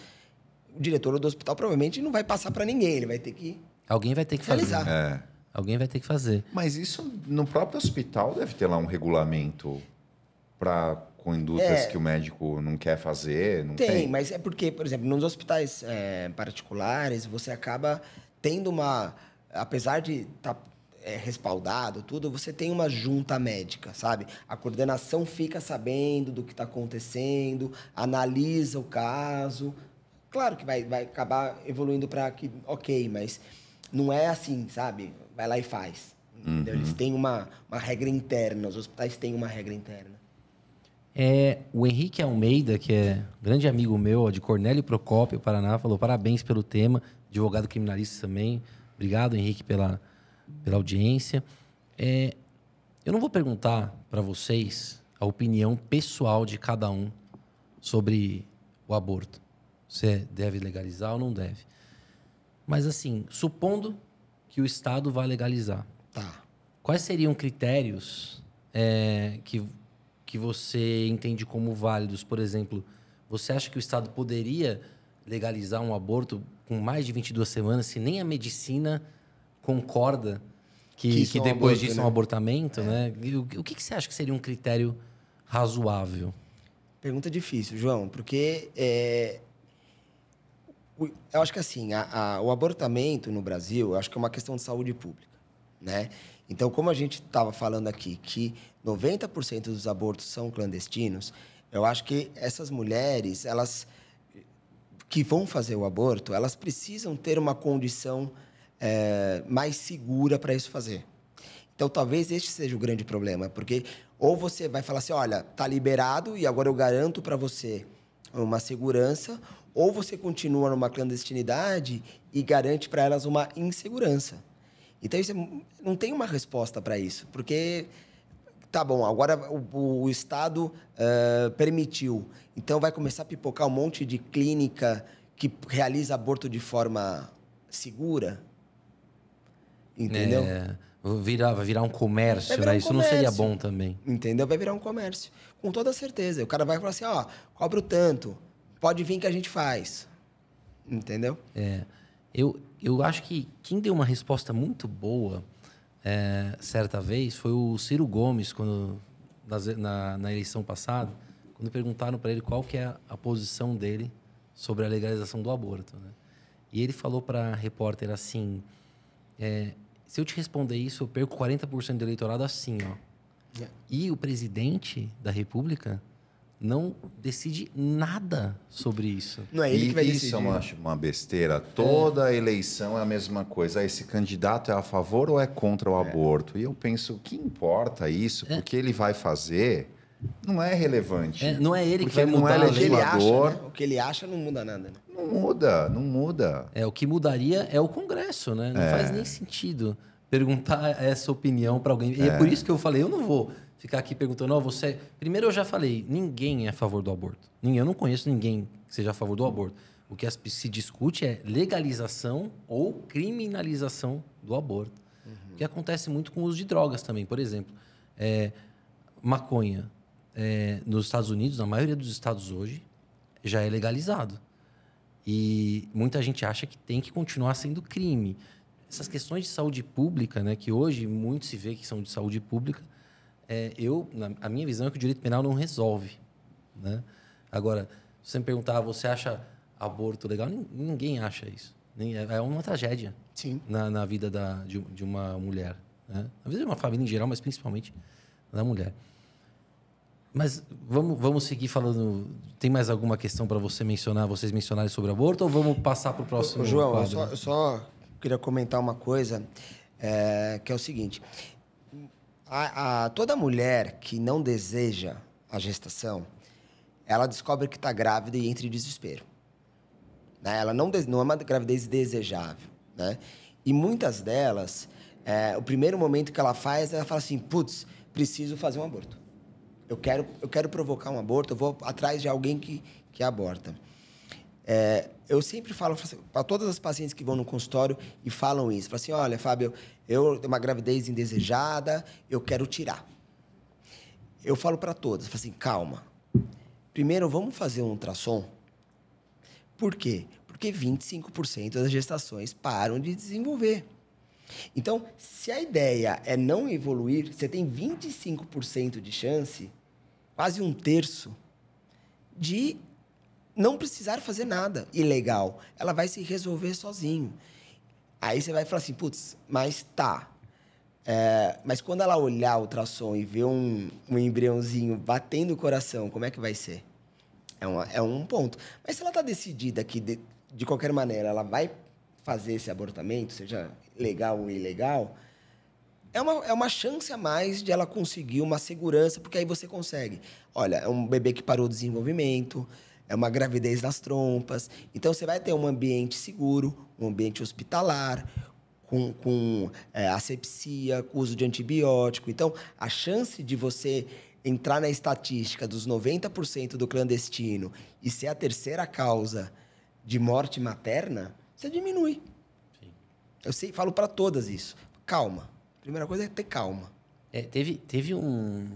O diretor do hospital provavelmente não vai passar para ninguém, ele vai ter que. Alguém vai ter que fazer. Realizar. É. Alguém vai ter que fazer. Mas isso no próprio hospital deve ter lá um regulamento para condutas É. que o médico não quer fazer, não Tem, tem? mas é porque, por exemplo, nos hospitais eh, particulares, você acaba tendo uma. Apesar de estar respaldado, tudo, você tem uma junta médica, sabe? A coordenação fica sabendo do que está acontecendo, analisa o caso. Claro que vai, vai acabar evoluindo para que, ok, mas não é assim, sabe? Vai lá e faz. entendeu? Eles têm uma, uma regra interna, os hospitais têm uma regra interna. É, o Henrique Almeida, que é grande amigo meu, ó, de Cornélio Procópio, Paraná, falou parabéns pelo tema, advogado criminalista também. Obrigado, Henrique, pela, pela audiência. É, eu não vou perguntar para vocês a opinião pessoal de cada um sobre o aborto. Se deve legalizar ou não deve. Mas, assim, supondo que o Estado vai legalizar, Tá. Quais seriam critérios é, que, que você entende como válidos? Por exemplo, você acha que o Estado poderia legalizar um aborto com mais de 22 semanas se nem a medicina concorda que, Que que, é depois aborto, disso é né? um abortamento? Né? E O, o que, que você acha que seria um critério razoável? Pergunta difícil, João, porque é, eu acho que assim, a- a- o abortamento no Brasil, eu acho que é uma questão de saúde pública, né? Então, como a gente estava falando aqui, que 90% dos abortos são clandestinos, eu acho que essas mulheres, elas que vão fazer o aborto, elas precisam ter uma condição é, mais segura para isso fazer. Então, talvez este seja o grande problema, porque ou você vai falar assim, olha, tá liberado e agora eu garanto para você uma segurança, ou você continua numa clandestinidade e garante para elas uma insegurança. Então, isso é não tem uma resposta para isso, porque tá bom, agora o, o Estado eh, permitiu, então vai começar a pipocar um monte de clínica que realiza aborto de forma segura, entendeu? É, virar, vai virar um comércio, virar né? um Isso não seria comércio. bom também. Entendeu? Vai virar um comércio. Com toda certeza. O cara vai falar assim, ó, cobro tanto. Pode vir que a gente faz. Entendeu? É, eu, eu acho que quem deu uma resposta muito boa é, certa vez foi o Ciro Gomes, quando, na, na eleição passada, quando perguntaram para ele qual que é a, posição dele sobre a legalização do aborto. Né? E ele falou para a repórter assim, é, se eu te responder isso, eu perco 40% do eleitorado assim, ó. É. E o presidente da República não decide nada sobre isso. Não é ele E que vai isso decidir. é uma, uma besteira. Toda eleição é a mesma coisa. Ah, esse candidato é a favor ou é contra o aborto? E eu penso, o que importa isso? Porque ele vai fazer não é relevante. É, não é ele que vai não mudar é a O que ele acha, legislador. né? O que ele acha não muda nada. Né? Não muda, não muda. É, o que mudaria é o Congresso, né? Não faz nem sentido perguntar essa opinião para alguém. E é por isso que eu falei, eu não vou ficar aqui perguntando, ó, você... Primeiro eu já falei, ninguém é a favor do aborto. Eu não conheço ninguém que seja a favor do aborto. O que se discute é legalização ou criminalização do aborto. O que acontece muito com o uso de drogas também. Por exemplo, é, maconha é, nos Estados Unidos, na maioria dos estados hoje, já é legalizado. E muita gente acha que tem que continuar sendo crime. Essas questões de saúde pública, né, que hoje muito se vê que são de saúde pública, é, eu, na, a minha visão é que o direito penal não resolve. Né? Agora, se você me perguntar, você acha aborto legal? Nin- Ninguém acha isso. É é uma tragédia Sim. na, na vida da, de, de uma mulher. Né? Na vida de uma família em geral, mas principalmente da mulher. Mas vamos, vamos seguir falando. Tem mais alguma questão para você mencionar, vocês mencionarem sobre aborto, ou vamos passar para o próximo Ô, João, eu só, eu só queria comentar uma coisa, é, que é o seguinte. A, a- toda mulher que não deseja a gestação, ela descobre que está grávida e entra em desespero. Né? Ela não, não é uma gravidez desejável. Né? E muitas delas, é, o primeiro momento que ela faz, ela fala assim: putz, preciso fazer um aborto. Eu quero, eu quero provocar um aborto, eu vou atrás de alguém que, que aborta. É, eu sempre falo para todas as pacientes que vão no consultório e falam isso. Falam assim, olha, Fábio, eu tenho uma gravidez indesejada, eu quero tirar. Eu falo para todas, falo assim, calma. Primeiro, vamos fazer um ultrassom. Por quê? Porque 25% das gestações param de desenvolver. Então, se a ideia é não evoluir, você tem 25% de chance, quase um terço, de não precisar fazer nada ilegal. Ela vai se resolver sozinho. Aí você vai falar assim, putz, mas tá. É, mas quando ela olhar o ultrassom e ver um, um embriãozinho batendo o coração, como é que vai ser? É, uma, é um ponto. Mas se ela está decidida que, de, de qualquer maneira, ela vai fazer esse abortamento, seja legal ou ilegal, é uma, é uma chance a mais de ela conseguir uma segurança, porque aí você consegue. Olha, é um bebê que parou o desenvolvimento, é uma gravidez das trompas. Então, você vai ter um ambiente seguro, um ambiente hospitalar, com, com é, asepsia, com uso de antibiótico. Então, a chance de você entrar na estatística dos 90% do clandestino e ser a terceira causa de morte materna, você diminui. Sim. Eu sei, falo para todas isso. Calma. A primeira coisa é ter calma. É, teve, teve um.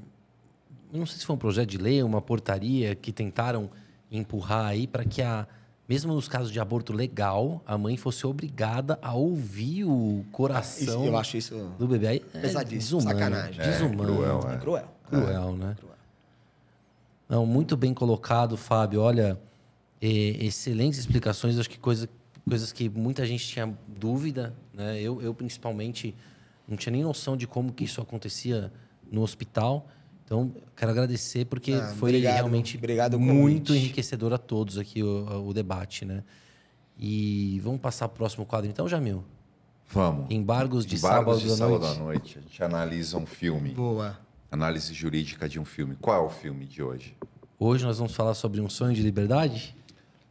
Não sei se foi um projeto de lei, uma portaria que tentaram empurrar aí para que a mesmo nos casos de aborto legal, a mãe fosse obrigada a ouvir o coração isso, eu acho isso do bebê. Aí é pesadíssimo, desumano, sacanagem. É, desumano. Cruel, é. cruel. Cruel, né? Cruel. Não, muito bem colocado, Fábio. Olha, excelentes explicações. Acho que coisa, coisas que muita gente tinha dúvida, né? Eu, eu principalmente não tinha nem noção de como que isso acontecia no hospital. Então, quero agradecer porque ah, foi obrigado, realmente obrigado muito enriquecedor a todos aqui o, o, debate, né? E vamos passar para o próximo quadro então, Jamil? Vamos. Embargos de Embargos sábado, de da, sábado noite. da noite. A gente analisa um filme. Boa. Análise jurídica de um filme. Qual é o filme de hoje? Hoje nós vamos falar sobre um sonho de liberdade?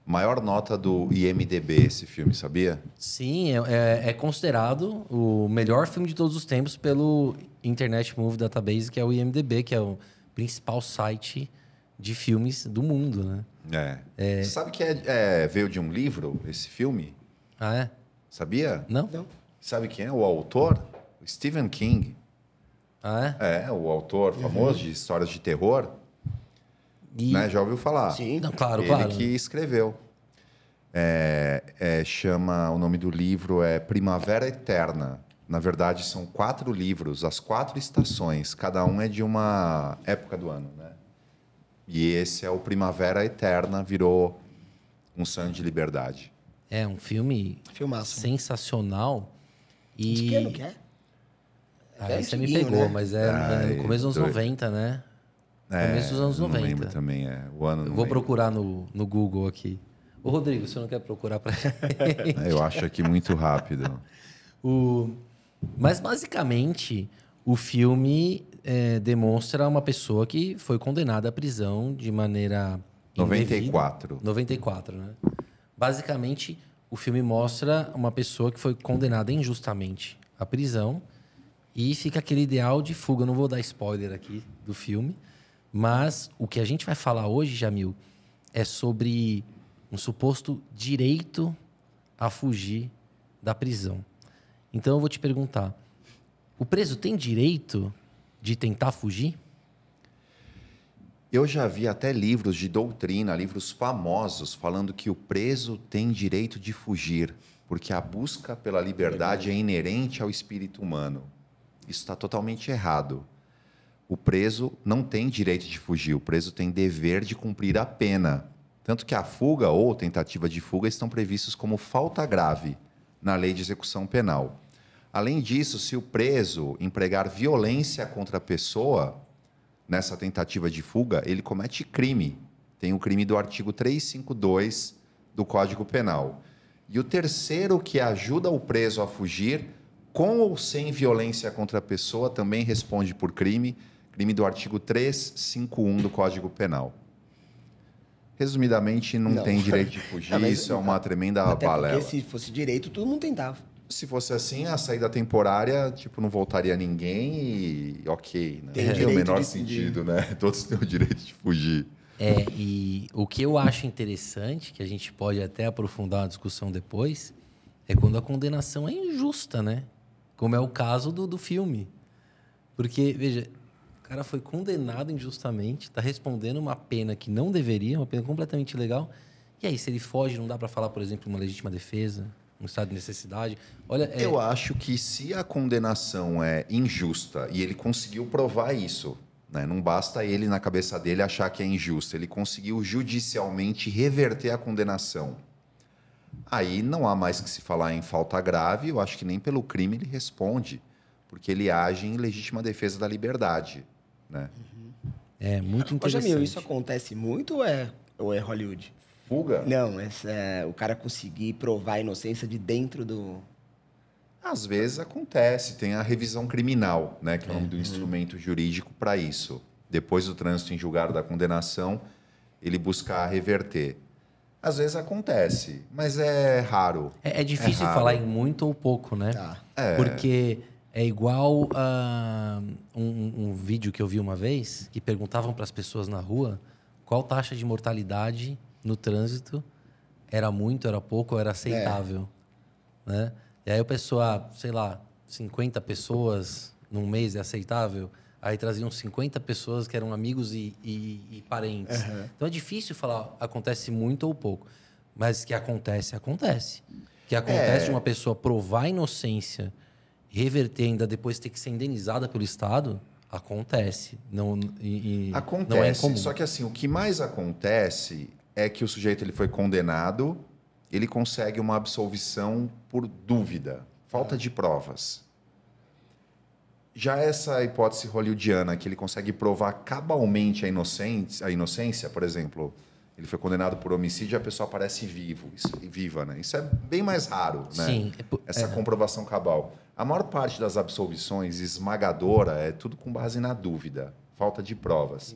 Maior nota do IMDB esse filme, sabia? Sim, é, é, é considerado o melhor filme de todos os tempos pelo Internet Movie Database, que é o IMDB, que é o principal site de filmes do mundo, né? É. é... Sabe que é, é, veio de um livro, esse filme? Ah, é? Sabia? Não. Não. Sabe quem é o autor? Stephen King. Ah, é? É, o autor famoso uhum. de histórias de terror. E... Né? Já ouviu falar? Sim, Não, claro, Ele claro. que escreveu. É, é, chama, o nome do livro é Primavera Eterna. Na verdade, são quatro livros, as quatro estações. Cada um é de uma época do ano, né? E esse é o Primavera Eterna, virou um sonho de liberdade. É um filme Filmaço. sensacional. E... De que ano que é? Ah, é você me pegou, né? mas é, é, no começo dos anos 90, né? É, começo dos anos 90. Não lembro também, é. O ano Eu vou procurar no, no Google aqui. Ô, Rodrigo, você não quer procurar para *laughs* Eu acho aqui muito rápido. o... Mas, basicamente, o filme é, demonstra uma pessoa que foi condenada à prisão de maneira... 94. Indevida. 94, né? Basicamente, o filme mostra uma pessoa que foi condenada injustamente à prisão e fica aquele ideal de fuga. Eu não vou dar spoiler aqui do filme, mas o que a gente vai falar hoje, Jamil, é sobre um suposto direito a fugir da prisão. Então eu vou te perguntar: o preso tem direito de tentar fugir? Eu já vi até livros de doutrina, livros famosos, falando que o preso tem direito de fugir, porque a busca pela liberdade é inerente ao espírito humano. Isso está totalmente errado. O preso não tem direito de fugir, o preso tem dever de cumprir a pena. Tanto que a fuga ou tentativa de fuga estão previstos como falta grave na lei de execução penal. Além disso, se o preso empregar violência contra a pessoa nessa tentativa de fuga, ele comete crime. Tem o crime do artigo 352 do Código Penal. E o terceiro, que ajuda o preso a fugir, com ou sem violência contra a pessoa, também responde por crime, crime do artigo 351 do Código Penal. Resumidamente, não, Não. tem *laughs* direito de fugir, Não, isso é uma tremenda Até balela. porque se fosse direito, todo mundo tentava. Se fosse assim, a saída temporária, tipo, não voltaria ninguém e ok, né? Tem tem o menor de- sentido, né? *laughs* Todos têm o direito de fugir. É, e o que eu acho interessante, que a gente pode até aprofundar uma discussão depois, é quando a condenação é injusta, né? Como é o caso do, do filme. Porque, veja, o cara foi condenado injustamente, está respondendo uma pena que não deveria, uma pena completamente ilegal. E aí, se ele foge, não dá para falar, por exemplo, uma legítima defesa, um estado de necessidade. Olha, é, Eu acho que se a condenação é injusta e ele conseguiu provar isso, né? não basta ele, na cabeça dele, achar que é injusto, ele conseguiu judicialmente reverter a condenação. Aí não há mais que se falar em falta grave, eu acho que nem pelo crime ele responde, porque ele age em legítima defesa da liberdade. Né? é muito Ô, interessante. Jamil, isso acontece muito ou é, ou é Hollywood? Fuga? Não, essa, é, o cara conseguir provar a inocência de dentro do. Às vezes acontece, tem a revisão criminal, né, que é o nome do instrumento jurídico para isso. Depois do trânsito em julgado da condenação, ele buscar reverter. Às vezes acontece, mas é raro. É, é difícil raro. falar em muito ou pouco, né? Tá. É. Porque é igual a um, um vídeo que eu vi uma vez que perguntavam para as pessoas na rua qual taxa de mortalidade no trânsito era muito, era pouco, ou era aceitável, né? E aí a pessoa, sei lá, 50 pessoas num mês é aceitável. Aí traziam 50 pessoas que eram amigos e, e- e parentes. Então é difícil falar acontece muito ou pouco. Mas que acontece, acontece. Que acontece É. de uma pessoa provar inocência, reverter ainda depois ter que ser indenizada pelo Estado, acontece. Não, e, Acontece, não é comum. só que assim, o que mais acontece é que o sujeito ele foi condenado, ele consegue uma absolvição por dúvida, falta de provas. Já essa hipótese hollywoodiana, que ele consegue provar cabalmente a inocência, a inocência, por exemplo, ele foi condenado por homicídio e a pessoa aparece vivo, isso, viva, né? Isso é bem mais raro, né? Sim, é essa comprovação cabal. A maior parte das absolvições esmagadora é tudo com base na dúvida, falta de provas.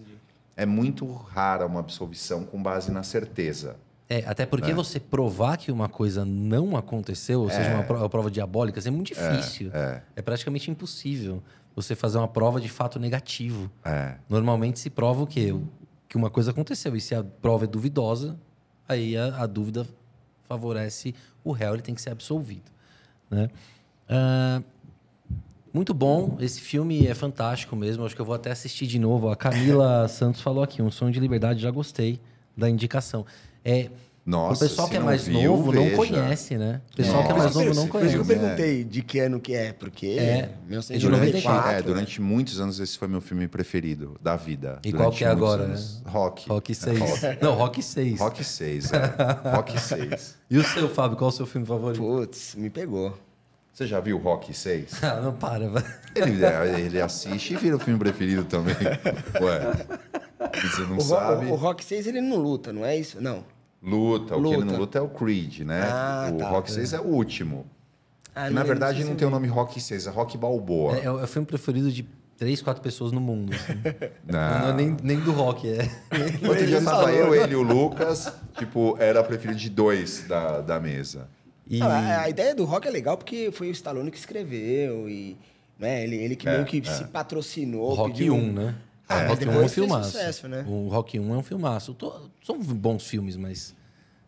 É muito rara uma absolvição com base na certeza. É, até porque você provar que uma coisa não aconteceu, ou seja, uma pro- uma prova diabólica, é muito difícil. É. praticamente impossível você fazer uma prova de fato negativo. É. Normalmente se prova o quê? Que uma coisa aconteceu. E se a prova é duvidosa, aí a, a dúvida favorece o réu, ele tem que ser absolvido. Né? Ah, muito bom, esse filme é fantástico mesmo. Acho que eu vou até assistir de novo. A Camila *laughs* Santos falou aqui, um sonho de liberdade, já gostei da indicação. É, Nossa, o pessoal que é não mais viu, novo não veja. conhece, né? O pessoal que é Nossa, mais novo não Por isso que eu conhece. perguntei de que ano que é, porque É, Durante, 1994. é, durante muitos anos esse foi meu filme preferido da vida. E Durante qual que é agora, anos. Rock. Rock 6. Rock. Não, Rock 6. Rock 6, é. *laughs* Rock 6. E o seu, Fábio, qual é o seu filme favorito? Putz, me pegou. Você já viu Rock 6? *laughs* Ah, não para, vai. Ele, ele assiste e vira o filme preferido também. *laughs* Ué. Você não O, sabe? o, o Rock 6 ele não luta, não é isso? Não. Luta. O que ele não Luta. luta é o Creed, né? Ah, o tá. Rock 6 é o último. Ah, Que, na verdade, desse não tem o nome Rock 6, é Rock Balboa. É, é o filme preferido de três, quatro pessoas no mundo. assim. Não, *laughs* Não. não é nem, nem do rock, é. *laughs* Outro dia tava eu, ele e o Lucas, tipo, era preferido de dois da, da mesa. E, Ah, a, ideia do Rock é legal porque foi o Stallone que escreveu e né, ele, ele que É, meio que é. se patrocinou. Rock pediu- 1, né? Ah, o mas Rock 1 é um filmaço. sucesso, né? O Rock 1 é um filmaço. To- São bons filmes, mas...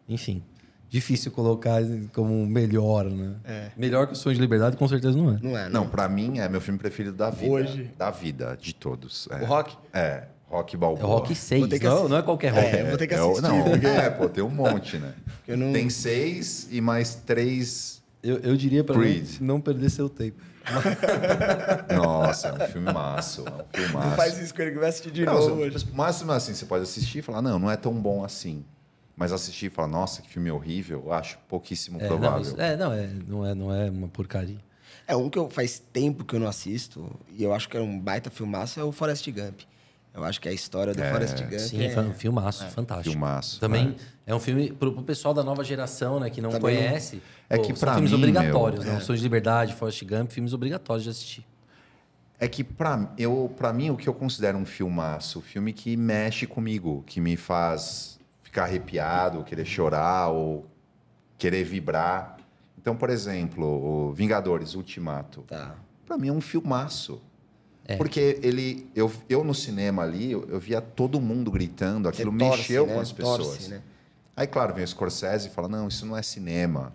Enfim, difícil colocar como melhor, né? É. Melhor que o Sonho de Liberdade, com certeza não é. Não é, Não, pra mim é meu filme preferido da vida. Hoje. Da vida, de todos. É. O Rock? É, Rock É Balboa. o Rock 6, ter que não, assistir. não é qualquer rock. É, vou ter que É o- assistir. não, porque- é, pô, tem um monte, né? *laughs* Eu não- Tem seis e mais três. Eu, eu diria pra Creed. não, não perder seu tempo. *laughs* Nossa, é um filme maço. É um filme Não faz isso com ele que vai assistir de Não, novo você- hoje. o máximo assim, você pode assistir e falar, não, não é tão bom assim. Mas assistir e falar, nossa, que filme horrível, eu acho pouquíssimo É, provável. não, isso- é, não, é, não, é, não é uma porcaria. É um que eu faz tempo que eu não assisto e eu acho que é um baita filmaço é o Forrest Gump. Eu acho que a história do Forrest Gump Sim, é... um filmaço, fantástico. Filmaço, Também é. um filme pro, pro pessoal da nova geração, né, que não Também. conhece. É pô, que são filmes mim, obrigatórios, meu, né? Sonhos de Liberdade, Forrest Gump, filmes obrigatórios de assistir. É que pra, eu, pra mim o que eu considero um filmaço, filme que mexe comigo, que me faz ficar arrepiado, querer chorar, ou querer vibrar. Então, por exemplo, o Vingadores Ultimato. Tá. Pra mim é um filmaço. Porque ele, eu, eu no cinema ali, eu, eu via todo mundo gritando, aquilo torce, mexeu né? com as pessoas. Torce, né? Aí, claro, vem o Scorsese e fala: não, isso não é cinema.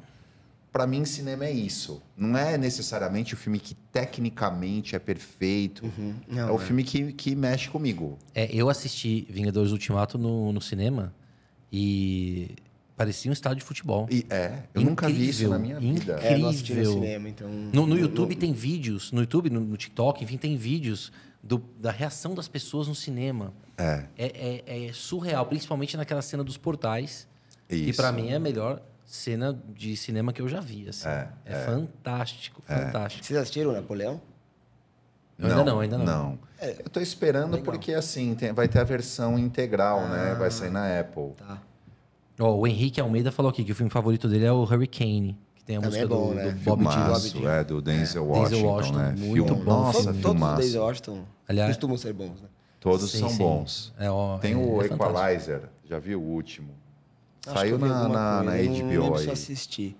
Pra mim, cinema é isso. Não é necessariamente o filme que tecnicamente é perfeito. Não, é o é. filme que, que mexe comigo. É, eu assisti Vingadores Ultimato no, no cinema e parecia um estádio de futebol. E é, eu nunca vi isso Incrível, na minha vida. incrível. É, não assisti no Incrível. cinema, então... No, no YouTube tem vídeos, no YouTube, no, no TikTok, enfim, tem vídeos do- da reação das pessoas no cinema. É, É, é- é surreal, principalmente naquela cena dos portais. Que isso. pra mim é a melhor cena de cinema que eu já vi. Assim. É, É, fantástico, fantástico. Vocês assistiram o Napoleão? Eu ainda não, ainda não. Não. Eu tô esperando porque, assim, tem- vai ter a versão integral, né? Vai sair na Apple. Tá. Ó, o Henrique Almeida falou aqui que o filme favorito dele é o Hurricane, que tem a Também música é bom, do, né? do Bob Dylan. Filmaço, Dylan. é, do Denzel É. Washington, Denzel Washington, né? muito Filme, bom. nossa, Todos- Todos os filmaço. Denzel Washington Aliás- costumam ser bons, né? Todos Sim, são sim. bons. É, ó, Tem é- o é fantástico. Equalizer, já viu o último? Acho Saiu na, na, na não HBO eu aí. assisti.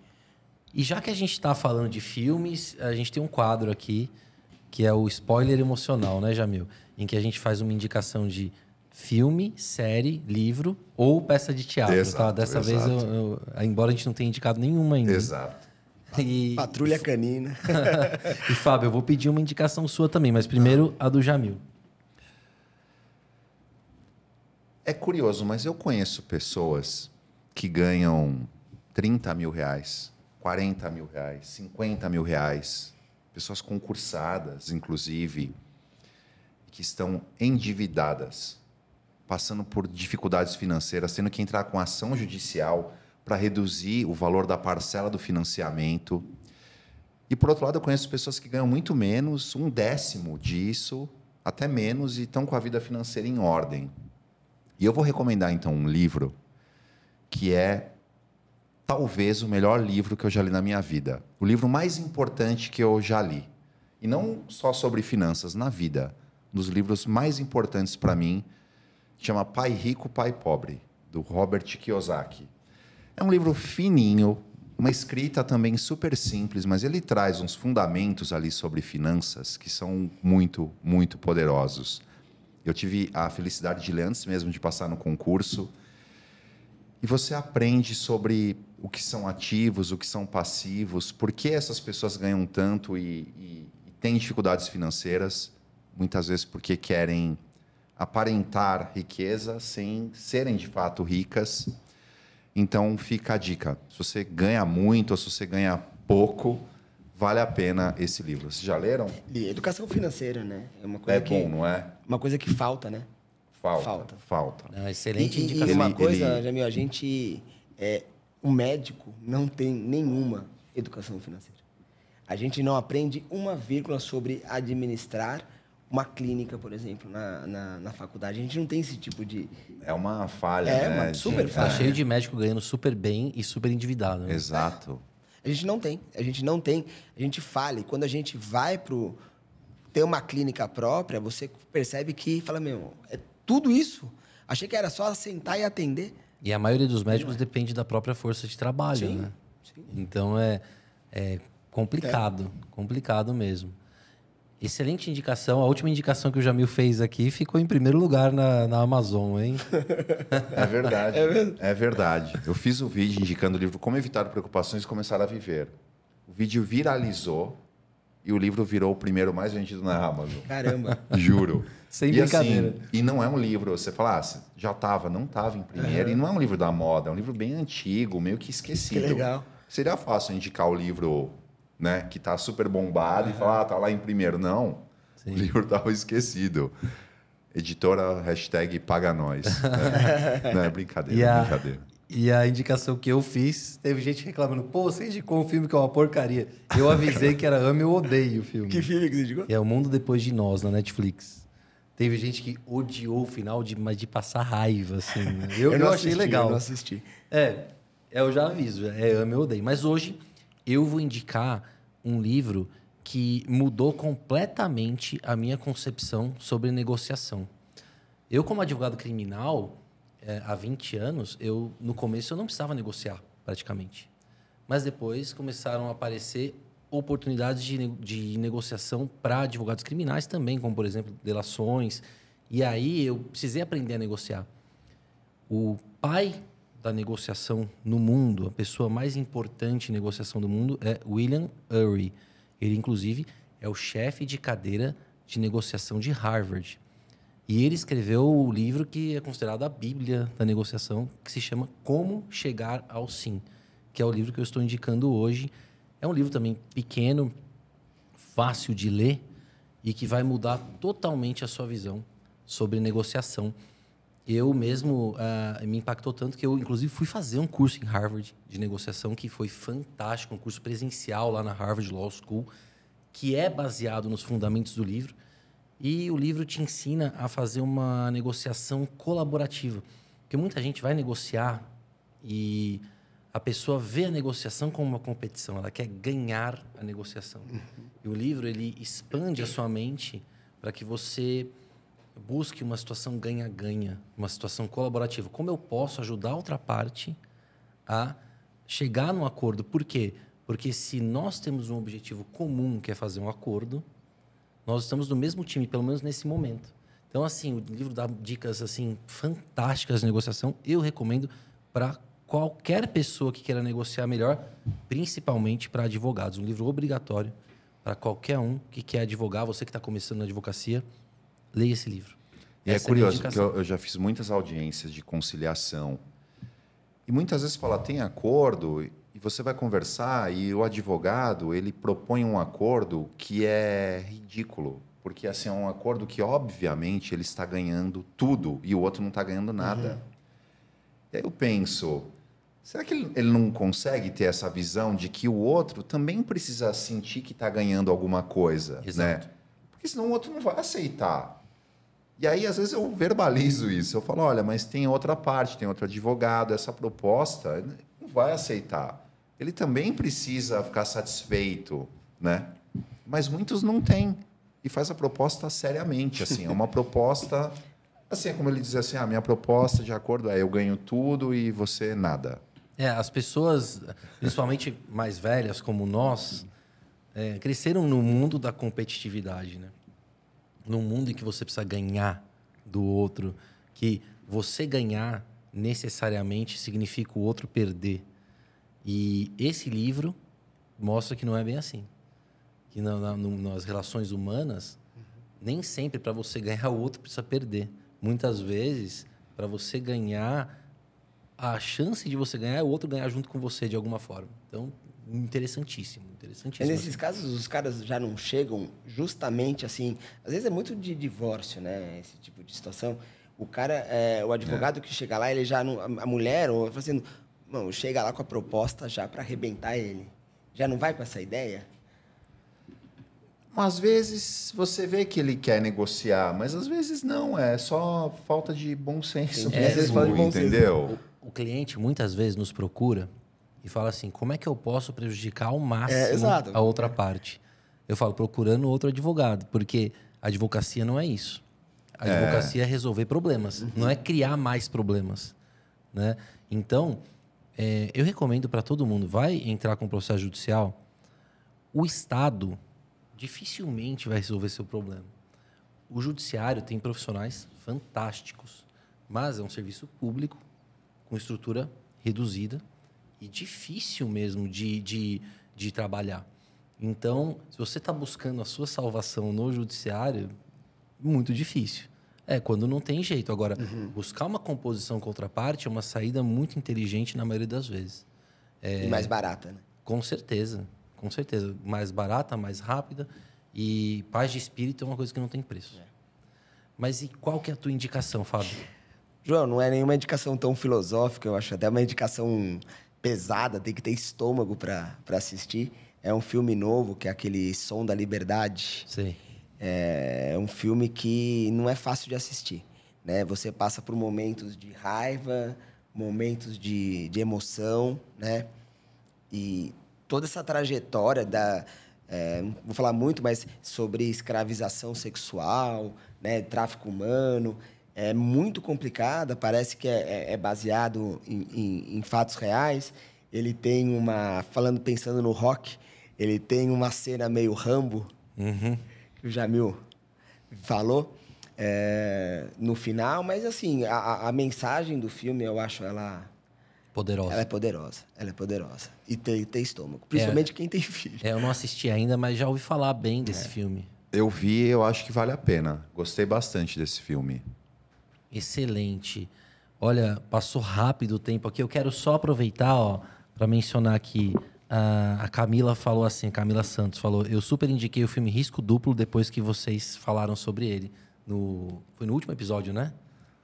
E já que a gente está falando de filmes, a gente tem um quadro aqui que é o spoiler emocional, né, Jamil? Em que a gente faz uma indicação de filme, série, livro ou peça de teatro. Exato, tá? Dessa vez, eu, exato. eu- embora a gente não tenha indicado nenhuma ainda. Exato. E, Patrulha Canina. *laughs* e Fábio, eu vou pedir uma indicação sua também, mas primeiro a do Jamil. É curioso, mas eu conheço pessoas que ganham 30 mil reais, 40 mil reais, 50 mil reais, pessoas concursadas, inclusive, que estão endividadas, passando por dificuldades financeiras, tendo que entrar com ação judicial para reduzir o valor da parcela do financiamento. E por outro lado, eu conheço pessoas que ganham muito menos, um décimo disso, até menos, e estão com a vida financeira em ordem. E eu vou recomendar então um livro que é talvez o melhor livro que eu já li na minha vida. O livro mais importante que eu já li. E não só sobre finanças, na vida. Um dos livros mais importantes para mim chama Pai Rico, Pai Pobre, do Robert Kiyosaki. É um livro fininho, uma escrita também super simples, mas ele traz uns fundamentos ali sobre finanças que são muito, muito poderosos. Eu tive a felicidade de ler antes mesmo de passar no concurso. E você aprende sobre o que são ativos, o que são passivos, por que essas pessoas ganham tanto e, e- e têm dificuldades financeiras, muitas vezes porque querem aparentar riqueza sem serem de fato ricas. Então fica a dica: se você ganha muito ou se você ganha pouco, vale a pena esse livro. Vocês já leram? E educação financeira, né? É uma coisa É que bom, não é? uma coisa que falta, né? Falta. Falta. Falta. É uma excelente e, indicação. E uma Ele- coisa, ele- Jamil, a gente é um médico não tem nenhuma educação financeira. A gente não aprende uma vírgula sobre administrar uma clínica, por exemplo, na, na, na faculdade. A gente não tem esse tipo de. É uma falha, É, né? uma super Tá falha. cheio de médico ganhando super bem e super endividado. né? Exato. A gente não tem. A gente não tem. A gente falha. E quando a gente vai pro ter uma clínica própria, você percebe que fala, meu, é tudo isso. Achei que era só sentar e atender. E a maioria dos médicos depende da própria força de trabalho, Sim, né? sim. Então é, é complicado, complicado mesmo. Excelente indicação. A última indicação que o Jamil fez aqui ficou em primeiro lugar na, na Amazon, hein? *laughs* É verdade. É, verdade. Eu fiz o vídeo indicando o livro Como Evitar Preocupações e Começar a Viver. O vídeo viralizou e o livro virou o primeiro mais vendido na Amazon. Caramba. *laughs* Juro. Sem e brincadeira. Assim, e não é um livro, você fala, ah, já estava, não estava em primeiro. E não é um livro da moda, é um livro bem antigo, meio que esquecido. Que legal. Seria fácil indicar o livro né, que está super bombado e falar, ah, tá lá em primeiro. Não. O livro estava esquecido. Editora, hashtag paga nós. É. *laughs* Não, é brincadeira, E é a, brincadeira. e a indicação que eu fiz, teve gente reclamando, pô, você indicou um filme que é uma porcaria. Eu avisei que era ame ou odeio o filme. que filme que você indicou? É O Mundo Depois de Nós, na Netflix. Teve gente que odiou o final, de, mas de passar raiva, assim. né? Eu, eu, não achei assisti, legal. Eu não assisti. É, eu já aviso, é ame ou odeio. Mas hoje eu vou indicar um livro que mudou completamente a minha concepção sobre negociação. Eu, como advogado criminal, é, há 20 anos, eu no começo eu não precisava negociar, praticamente. Mas depois começaram a aparecer oportunidades de, de negociação para advogados criminais também, como, por exemplo, delações. E aí eu precisei aprender a negociar. O pai da negociação no mundo, a pessoa mais importante em negociação do mundo é William Ury. Ele, inclusive, é o chefe de cadeira de negociação de Harvard. E ele escreveu o livro que é considerado a Bíblia da negociação, que se chama Como Chegar ao Sim, que é o livro que eu estou indicando hoje. É um livro também pequeno, fácil de ler e que vai mudar totalmente a sua visão sobre negociação eu mesmo uh, me impactou tanto que eu, inclusive, fui fazer um curso em Harvard de negociação que foi fantástico, um curso presencial lá na Harvard Law School, que é baseado nos fundamentos do livro. E o livro te ensina a fazer uma negociação colaborativa. Porque muita gente vai negociar e a pessoa vê a negociação como uma competição, ela quer ganhar a negociação. Uhum. E o livro ele expande a sua mente para que você busque uma situação ganha-ganha, uma situação colaborativa. Como eu posso ajudar a outra parte a chegar num acordo? Por quê? Porque se nós temos um objetivo comum, que é fazer um acordo, nós estamos no mesmo time, pelo menos nesse momento. Então, assim, o livro dá dicas assim fantásticas de negociação. Eu recomendo para qualquer pessoa que queira negociar melhor, principalmente para advogados. Um livro obrigatório para qualquer um que quer advogar, você que está começando na advocacia, leia esse livro. E é Essa é curioso, porque eu, eu, já fiz muitas audiências de conciliação. E muitas vezes fala, tem acordo, e você vai conversar, e o advogado, ele propõe um acordo que é ridículo. Porque assim, é um acordo que, obviamente, ele está ganhando tudo e o outro não está ganhando nada. Uhum. E aí eu penso, será que ele não consegue ter essa visão de que o outro também precisa sentir que está ganhando alguma coisa? Exato. Né? Porque senão o outro não vai aceitar. E aí, às vezes, eu verbalizo isso. Eu falo, olha, mas tem outra parte, tem outro advogado, essa proposta não vai aceitar. Ele também precisa ficar satisfeito, né? Mas muitos não têm. E faz a proposta seriamente, assim. É uma proposta... Assim, é como ele diz assim, a ah, minha proposta de acordo é eu ganho tudo e você nada. É, as pessoas, principalmente mais velhas como nós, é, cresceram no mundo da competitividade, né? Num mundo em que você precisa ganhar do outro, que você ganhar necessariamente significa o outro perder. E esse livro mostra que não é bem assim. Que na, na, nas relações humanas, uhum. nem sempre para você ganhar o outro precisa perder. Muitas vezes, para você ganhar, a chance de você ganhar é o outro ganhar junto com você de alguma forma. Então, interessantíssimo, interessantíssimo. Mas nesses casos, os caras já não chegam justamente assim. Às vezes é muito de divórcio, né? Esse tipo de situação. O cara, é, o advogado é. que chega lá, ele já não, a mulher ou fazendo, não, chega lá com a proposta já para arrebentar ele. Já não vai com essa ideia? Às vezes você vê que ele quer negociar, mas às vezes não, é só falta de bom senso é, mesmo, entendeu? O, o cliente muitas vezes nos procura e fala assim: como é que eu posso prejudicar ao máximo é, a outra parte? Eu falo, procurando outro advogado, porque a advocacia não é isso. A é. advocacia é, é resolver problemas, uhum. não é criar mais problemas. Né? Então, é, eu recomendo para todo mundo: vai entrar com processo judicial, o Estado dificilmente vai resolver seu problema. O judiciário tem profissionais fantásticos, mas é um serviço público com estrutura reduzida e difícil mesmo de, de, de trabalhar. Então, se você está buscando a sua salvação no judiciário, muito difícil. É, quando não tem jeito. Agora, uhum. buscar uma composição com outra parte é uma saída muito inteligente na maioria das vezes. É, e mais barata, né? Com certeza, com certeza. Mais barata, mais rápida. E paz de espírito é uma coisa que não tem preço. É. Mas e qual que é a tua indicação, Fábio? João, não é nenhuma indicação tão filosófica, eu acho até uma indicação pesada, tem que ter estômago para assistir. É um filme novo, que é aquele Som da Liberdade. Sim. É um filme que não é fácil de assistir. Né? Você passa por momentos de raiva, momentos de, de emoção, né? E toda essa trajetória da... É, vou falar muito, mas sobre escravização sexual, né? tráfico humano. É muito complicada, parece que é, é, é baseado em, em, em, fatos reais. Ele tem uma. Falando, pensando no rock, ele tem uma cena meio Rambo, uhum. que o Jamil falou é, no final, mas assim, a, a mensagem do filme eu acho ela Poderosa. Ela é poderosa. Ela é poderosa. E tem, tem estômago. Principalmente é, quem tem filho. É, eu não assisti ainda, mas já ouvi falar bem desse é. filme. Eu vi eu acho que vale a pena. Gostei bastante desse filme. Excelente. Olha, passou rápido o tempo aqui. Eu quero só aproveitar, ó, para mencionar aqui. A Camila falou assim, Camila Santos falou: Eu super indiquei o filme Risco Duplo depois que vocês falaram sobre ele. No, foi no último episódio, né?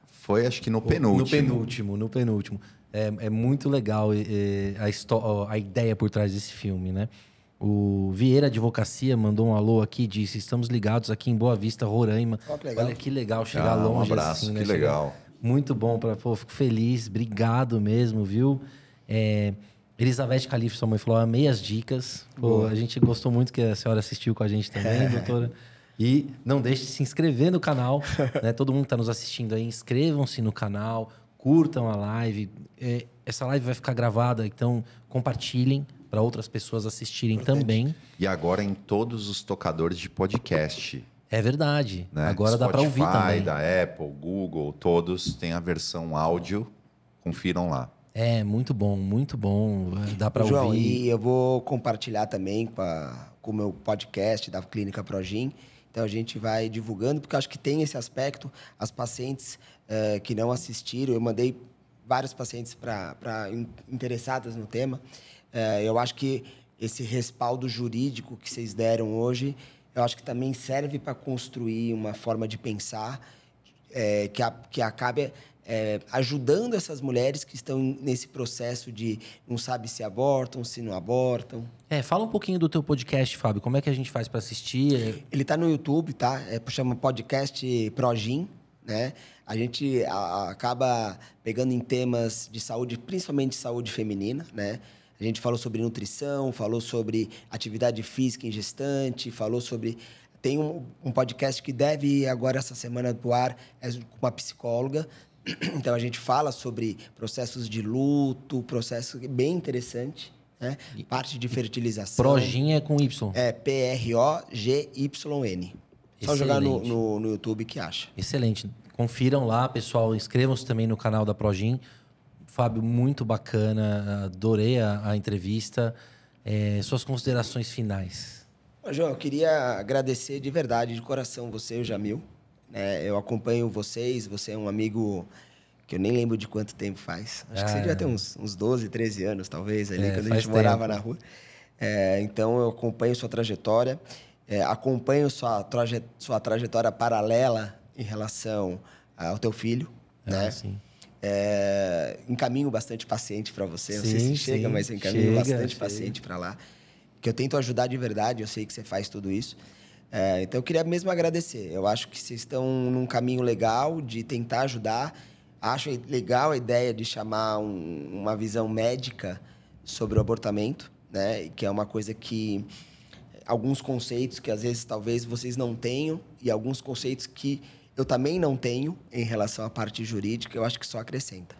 Foi, acho que no penúltimo. No penúltimo, no penúltimo. É, é muito legal é, a, a ideia por trás desse filme, né? O Vieira Advocacia mandou um alô aqui, disse: estamos ligados aqui em Boa Vista, Roraima. Oh, que Olha que legal chegar ah, longe. Um abraço, assim, né? que legal. Muito bom, pra, pô, fico feliz, obrigado mesmo, viu? É, Elizabeth Calife, sua mãe, falou: amei as dicas. Pô, a gente gostou muito que a senhora assistiu com a gente também, doutora. E não deixe de se inscrever no canal. *laughs* né? Todo mundo que está nos assistindo aí, inscrevam-se no canal, curtam a live. É, essa live vai ficar gravada, então compartilhem para outras pessoas assistirem também. E agora em todos os tocadores de podcast. É verdade. Né? Agora Spotify, dá para ouvir também. da Apple, Google, todos têm a versão áudio. Confiram lá. É, muito bom, muito bom. Dá para ouvir. João, e eu vou compartilhar também com, a, com o meu podcast da Clínica Progin então a gente vai divulgando, porque acho que tem esse aspecto. As pacientes uh, que não assistiram, eu mandei vários pacientes para interessadas no tema. Uh, eu acho que esse respaldo jurídico que vocês deram hoje, eu acho que também serve para construir uma forma de pensar é, que, a, que acabe é, ajudando essas mulheres que estão nesse processo de não sabe se abortam, se não abortam. É, fala um pouquinho do teu podcast, Fábio. Como é que a gente faz para assistir? Ele está no YouTube, tá? É, chama podcast Progin, né? A gente a, acaba pegando em temas de saúde, principalmente saúde feminina, né? A gente falou sobre nutrição, falou sobre atividade física em gestante, falou sobre tem um, um, podcast que deve ir agora essa semana pro ar, é com uma psicóloga, *clears throat* Então a gente fala sobre processos de luto, processo bem interessante, né? Parte de fertilização. Progin é com Y. É P-R-O-G-Y-N. Só jogar no, no, no, YouTube que acha. Excelente. Confiram lá, pessoal. Inscrevam-se também no canal da Progin. Fábio, muito bacana. Adorei a, a entrevista. É, suas considerações finais. João, eu queria agradecer de verdade, de coração, você e o Jamil. É, eu acompanho vocês, você é um amigo que eu nem lembro de quanto tempo faz. Acho ah, que você já tem uns, uns 12, 13 anos, talvez, ali, é, quando a gente tempo. morava na rua. É, então, eu acompanho sua trajetória, é, acompanho sua, traje, sua trajetória paralela em relação ao teu filho, ah, né? Sim. É, encaminho bastante paciente para você. Não sim, sei se chega, sim. mas eu encaminho chega, bastante chega. paciente para lá. Que eu tento ajudar de verdade, eu sei que você faz tudo isso. É, então eu queria mesmo agradecer. Eu acho que vocês estão num caminho legal de tentar ajudar. Acho legal a ideia de chamar um, uma visão médica sobre o abortamento, né? Que é uma coisa que alguns conceitos que às vezes talvez vocês não tenham e alguns conceitos que eu também não tenho em relação à parte jurídica, eu acho que só acrescenta.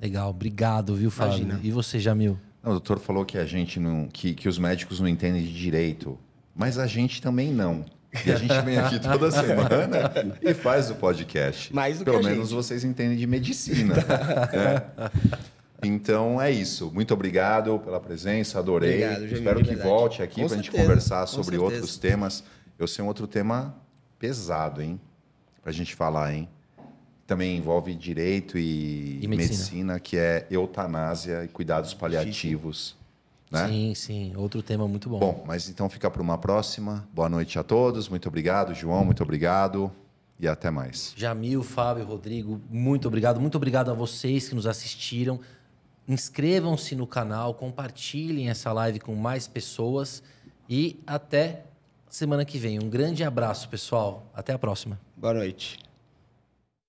Legal, obrigado, viu, Fábio? Imagina. E você, Jamil? Não, o doutor falou que a gente não, que, que os médicos não entendem de direito mas a gente também não. E a gente vem aqui toda *laughs* semana e faz o podcast. Mais do Pelo que menos gente. vocês entendem de medicina. *laughs* né? Então é isso. Muito obrigado pela presença, adorei. Obrigado, Espero que volte aqui para a gente conversar sobre outros temas. Eu sei um outro tema pesado, hein? Para a gente falar, hein? Também envolve direito e, e medicina. medicina. que é eutanásia e cuidados paliativos. Né? Sim, sim. Outro tema muito bom. Bom, mas então fica para uma próxima. Boa noite a todos. Muito obrigado, João. Muito obrigado. E até mais. Jamil, Fábio, Rodrigo, muito obrigado. Muito obrigado a vocês que nos assistiram. Inscrevam-se no canal, compartilhem essa live com mais pessoas. E até semana que vem. Um grande abraço, pessoal. Até a próxima. Boa noite.